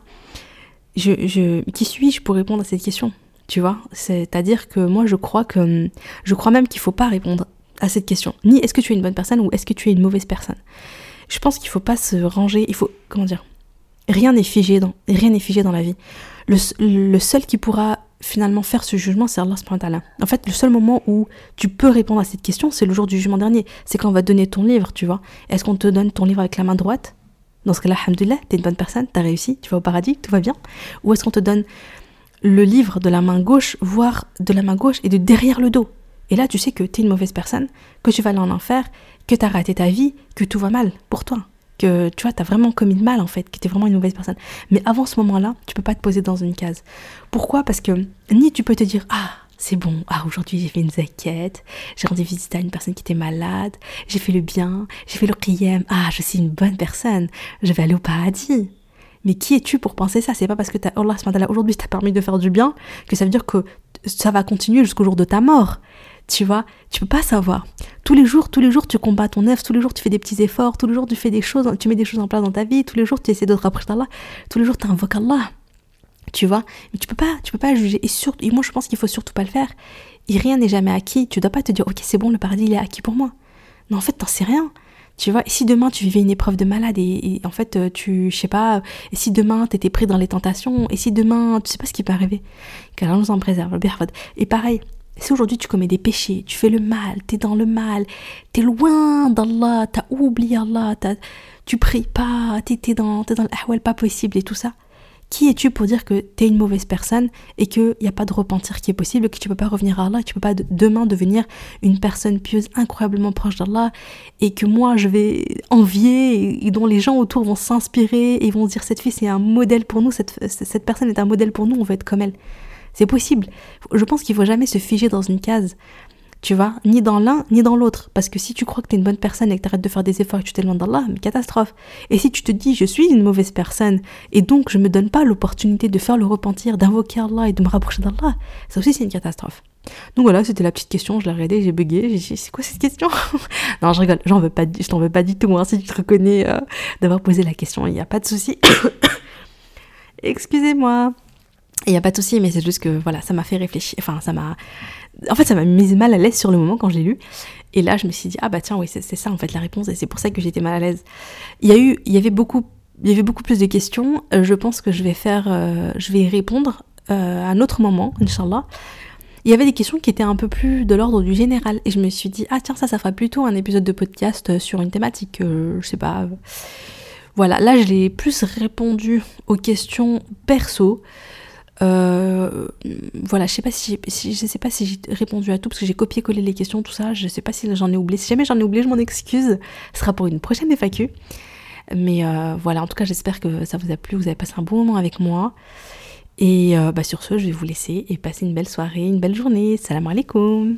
Qui suis-je pour répondre à cette question? Tu vois C'est-à-dire que moi je crois que. Je crois même qu'il faut pas répondre à cette question. Ni est-ce que tu es une bonne personne ou est-ce que tu es une mauvaise personne. Je pense qu'il faut pas se ranger, il faut comment dire Rien n'est figé dans rien n'est figé dans la vie. Le, seul qui pourra finalement faire ce jugement, c'est Allah subhanahu En fait, le seul moment où tu peux répondre à cette question, c'est le jour du jugement dernier. C'est quand on va donner ton livre, tu vois. Est-ce qu'on te donne ton livre avec la main droite? Dans ce cas-là, alhamdoulilah, t'es une bonne personne, t'as réussi, tu vas au paradis, tout va bien. Ou est-ce qu'on te donne le livre de la main gauche, voire de la main gauche et de derrière le dos? Et là, tu sais que tu es une mauvaise personne, que tu vas aller en enfer, que tu as raté ta vie, que tout va mal pour toi. Que tu vois, tu as vraiment commis le mal en fait, que tu es vraiment une mauvaise personne. Mais avant ce moment-là, tu peux pas te poser dans une case. Pourquoi? Parce que ni tu peux te dire Ah, c'est bon, ah, aujourd'hui j'ai fait une zaquette, j'ai rendu visite à une personne qui était malade, j'ai fait le bien, j'ai fait le qiyam, ah, je suis une bonne personne, je vais aller au paradis. Mais qui es-tu pour penser ça? C'est pas parce que Allah aujourd'hui t'a permis de faire du bien que ça veut dire que ça va continuer jusqu'au jour de ta mort. Tu vois, tu peux pas savoir. Tous les jours, tous les jours, tu combats ton œuf, tous les jours, tu fais des petits efforts, tous les jours, tu fais des choses, tu mets des choses en place dans ta vie, tous les jours, tu essaies de te rapprocher d'Allah, tous les jours, tu invoques Allah. Tu vois, mais tu peux pas, tu peux pas juger. Et surtout, et moi, je pense qu'il faut surtout pas le faire. et rien n'est jamais acquis. Tu dois pas te dire, ok, c'est bon, le paradis, il est acquis pour moi. Non, en fait, t'en sais rien. Tu vois, et si demain tu vivais une épreuve de malade et, en fait euh, tu, je sais pas, et si demain t'étais pris dans les tentations, et si demain, tu sais pas ce qui peut arriver, qu'Allah nous en préserve, et pareil, si aujourd'hui tu commets des péchés, tu fais le mal, t'es dans le mal, t'es loin d'Allah, t'as oublié Allah, tu pries pas, dans, es dans l'ahwal pas possible et tout ça, qui es-tu pour dire que tu es une mauvaise personne et qu'il n'y a pas de repentir qui est possible, que tu peux pas revenir à Allah, que tu peux pas demain devenir une personne pieuse incroyablement proche d'Allah et que moi je vais envier et, dont les gens autour vont s'inspirer et vont dire cette fille c'est un modèle pour nous, cette, cette personne est un modèle pour nous, on veut être comme elle. C'est possible. Je pense qu'il faut jamais se figer dans une case tu vois, ni dans l'un ni dans l'autre. Parce que si tu crois que tu es une bonne personne et que tu arrêtes de faire des efforts et que tu t'éloignes d'Allah, mais catastrophe. Et si tu te dis, je suis une mauvaise personne et donc je me donne pas l'opportunité de faire le repentir, d'invoquer Allah et de me rapprocher d'Allah, ça aussi c'est une catastrophe. Donc voilà, c'était la petite question, je l'ai regardée, j'ai bugué, j'ai dit, c'est quoi cette question? Non, je rigole, j'en pas, je t'en veux pas du tout, hein, si tu te reconnais euh, d'avoir posé la question, il n'y a pas de souci. Excusez-moi. Il n'y a pas de souci, mais c'est juste que voilà, ça m'a fait réfléchir. Enfin, ça m'a. En fait, ça m'a mise mal à l'aise sur le moment quand je l'ai lu. Et là, je me suis dit, ah bah tiens, oui, c'est ça en fait la réponse, et c'est pour ça que j'étais mal à l'aise. Il y a eu, il y avait beaucoup, il y avait beaucoup plus de questions. Euh, je pense que je vais faire, euh, je vais répondre euh, à un autre moment, Inch'Allah. Il y avait des questions qui étaient un peu plus de l'ordre du général, et je me suis dit, ah tiens, ça, ça fera plutôt un épisode de podcast sur une thématique, je sais pas. Voilà, là, je l'ai plus répondu aux questions perso. Euh, voilà, je sais pas si, je sais pas si j'ai répondu à tout parce que j'ai copié-collé les questions, tout ça. Je sais pas si j'en ai oublié. Si jamais j'en ai oublié, je m'en excuse. Ce sera pour une prochaine FAQ. Mais euh, voilà, en tout cas, j'espère que ça vous a plu. Vous avez passé un bon moment avec moi. Et euh, bah, sur ce, je vais vous laisser et passer une belle soirée, une belle journée. Salam alaikum.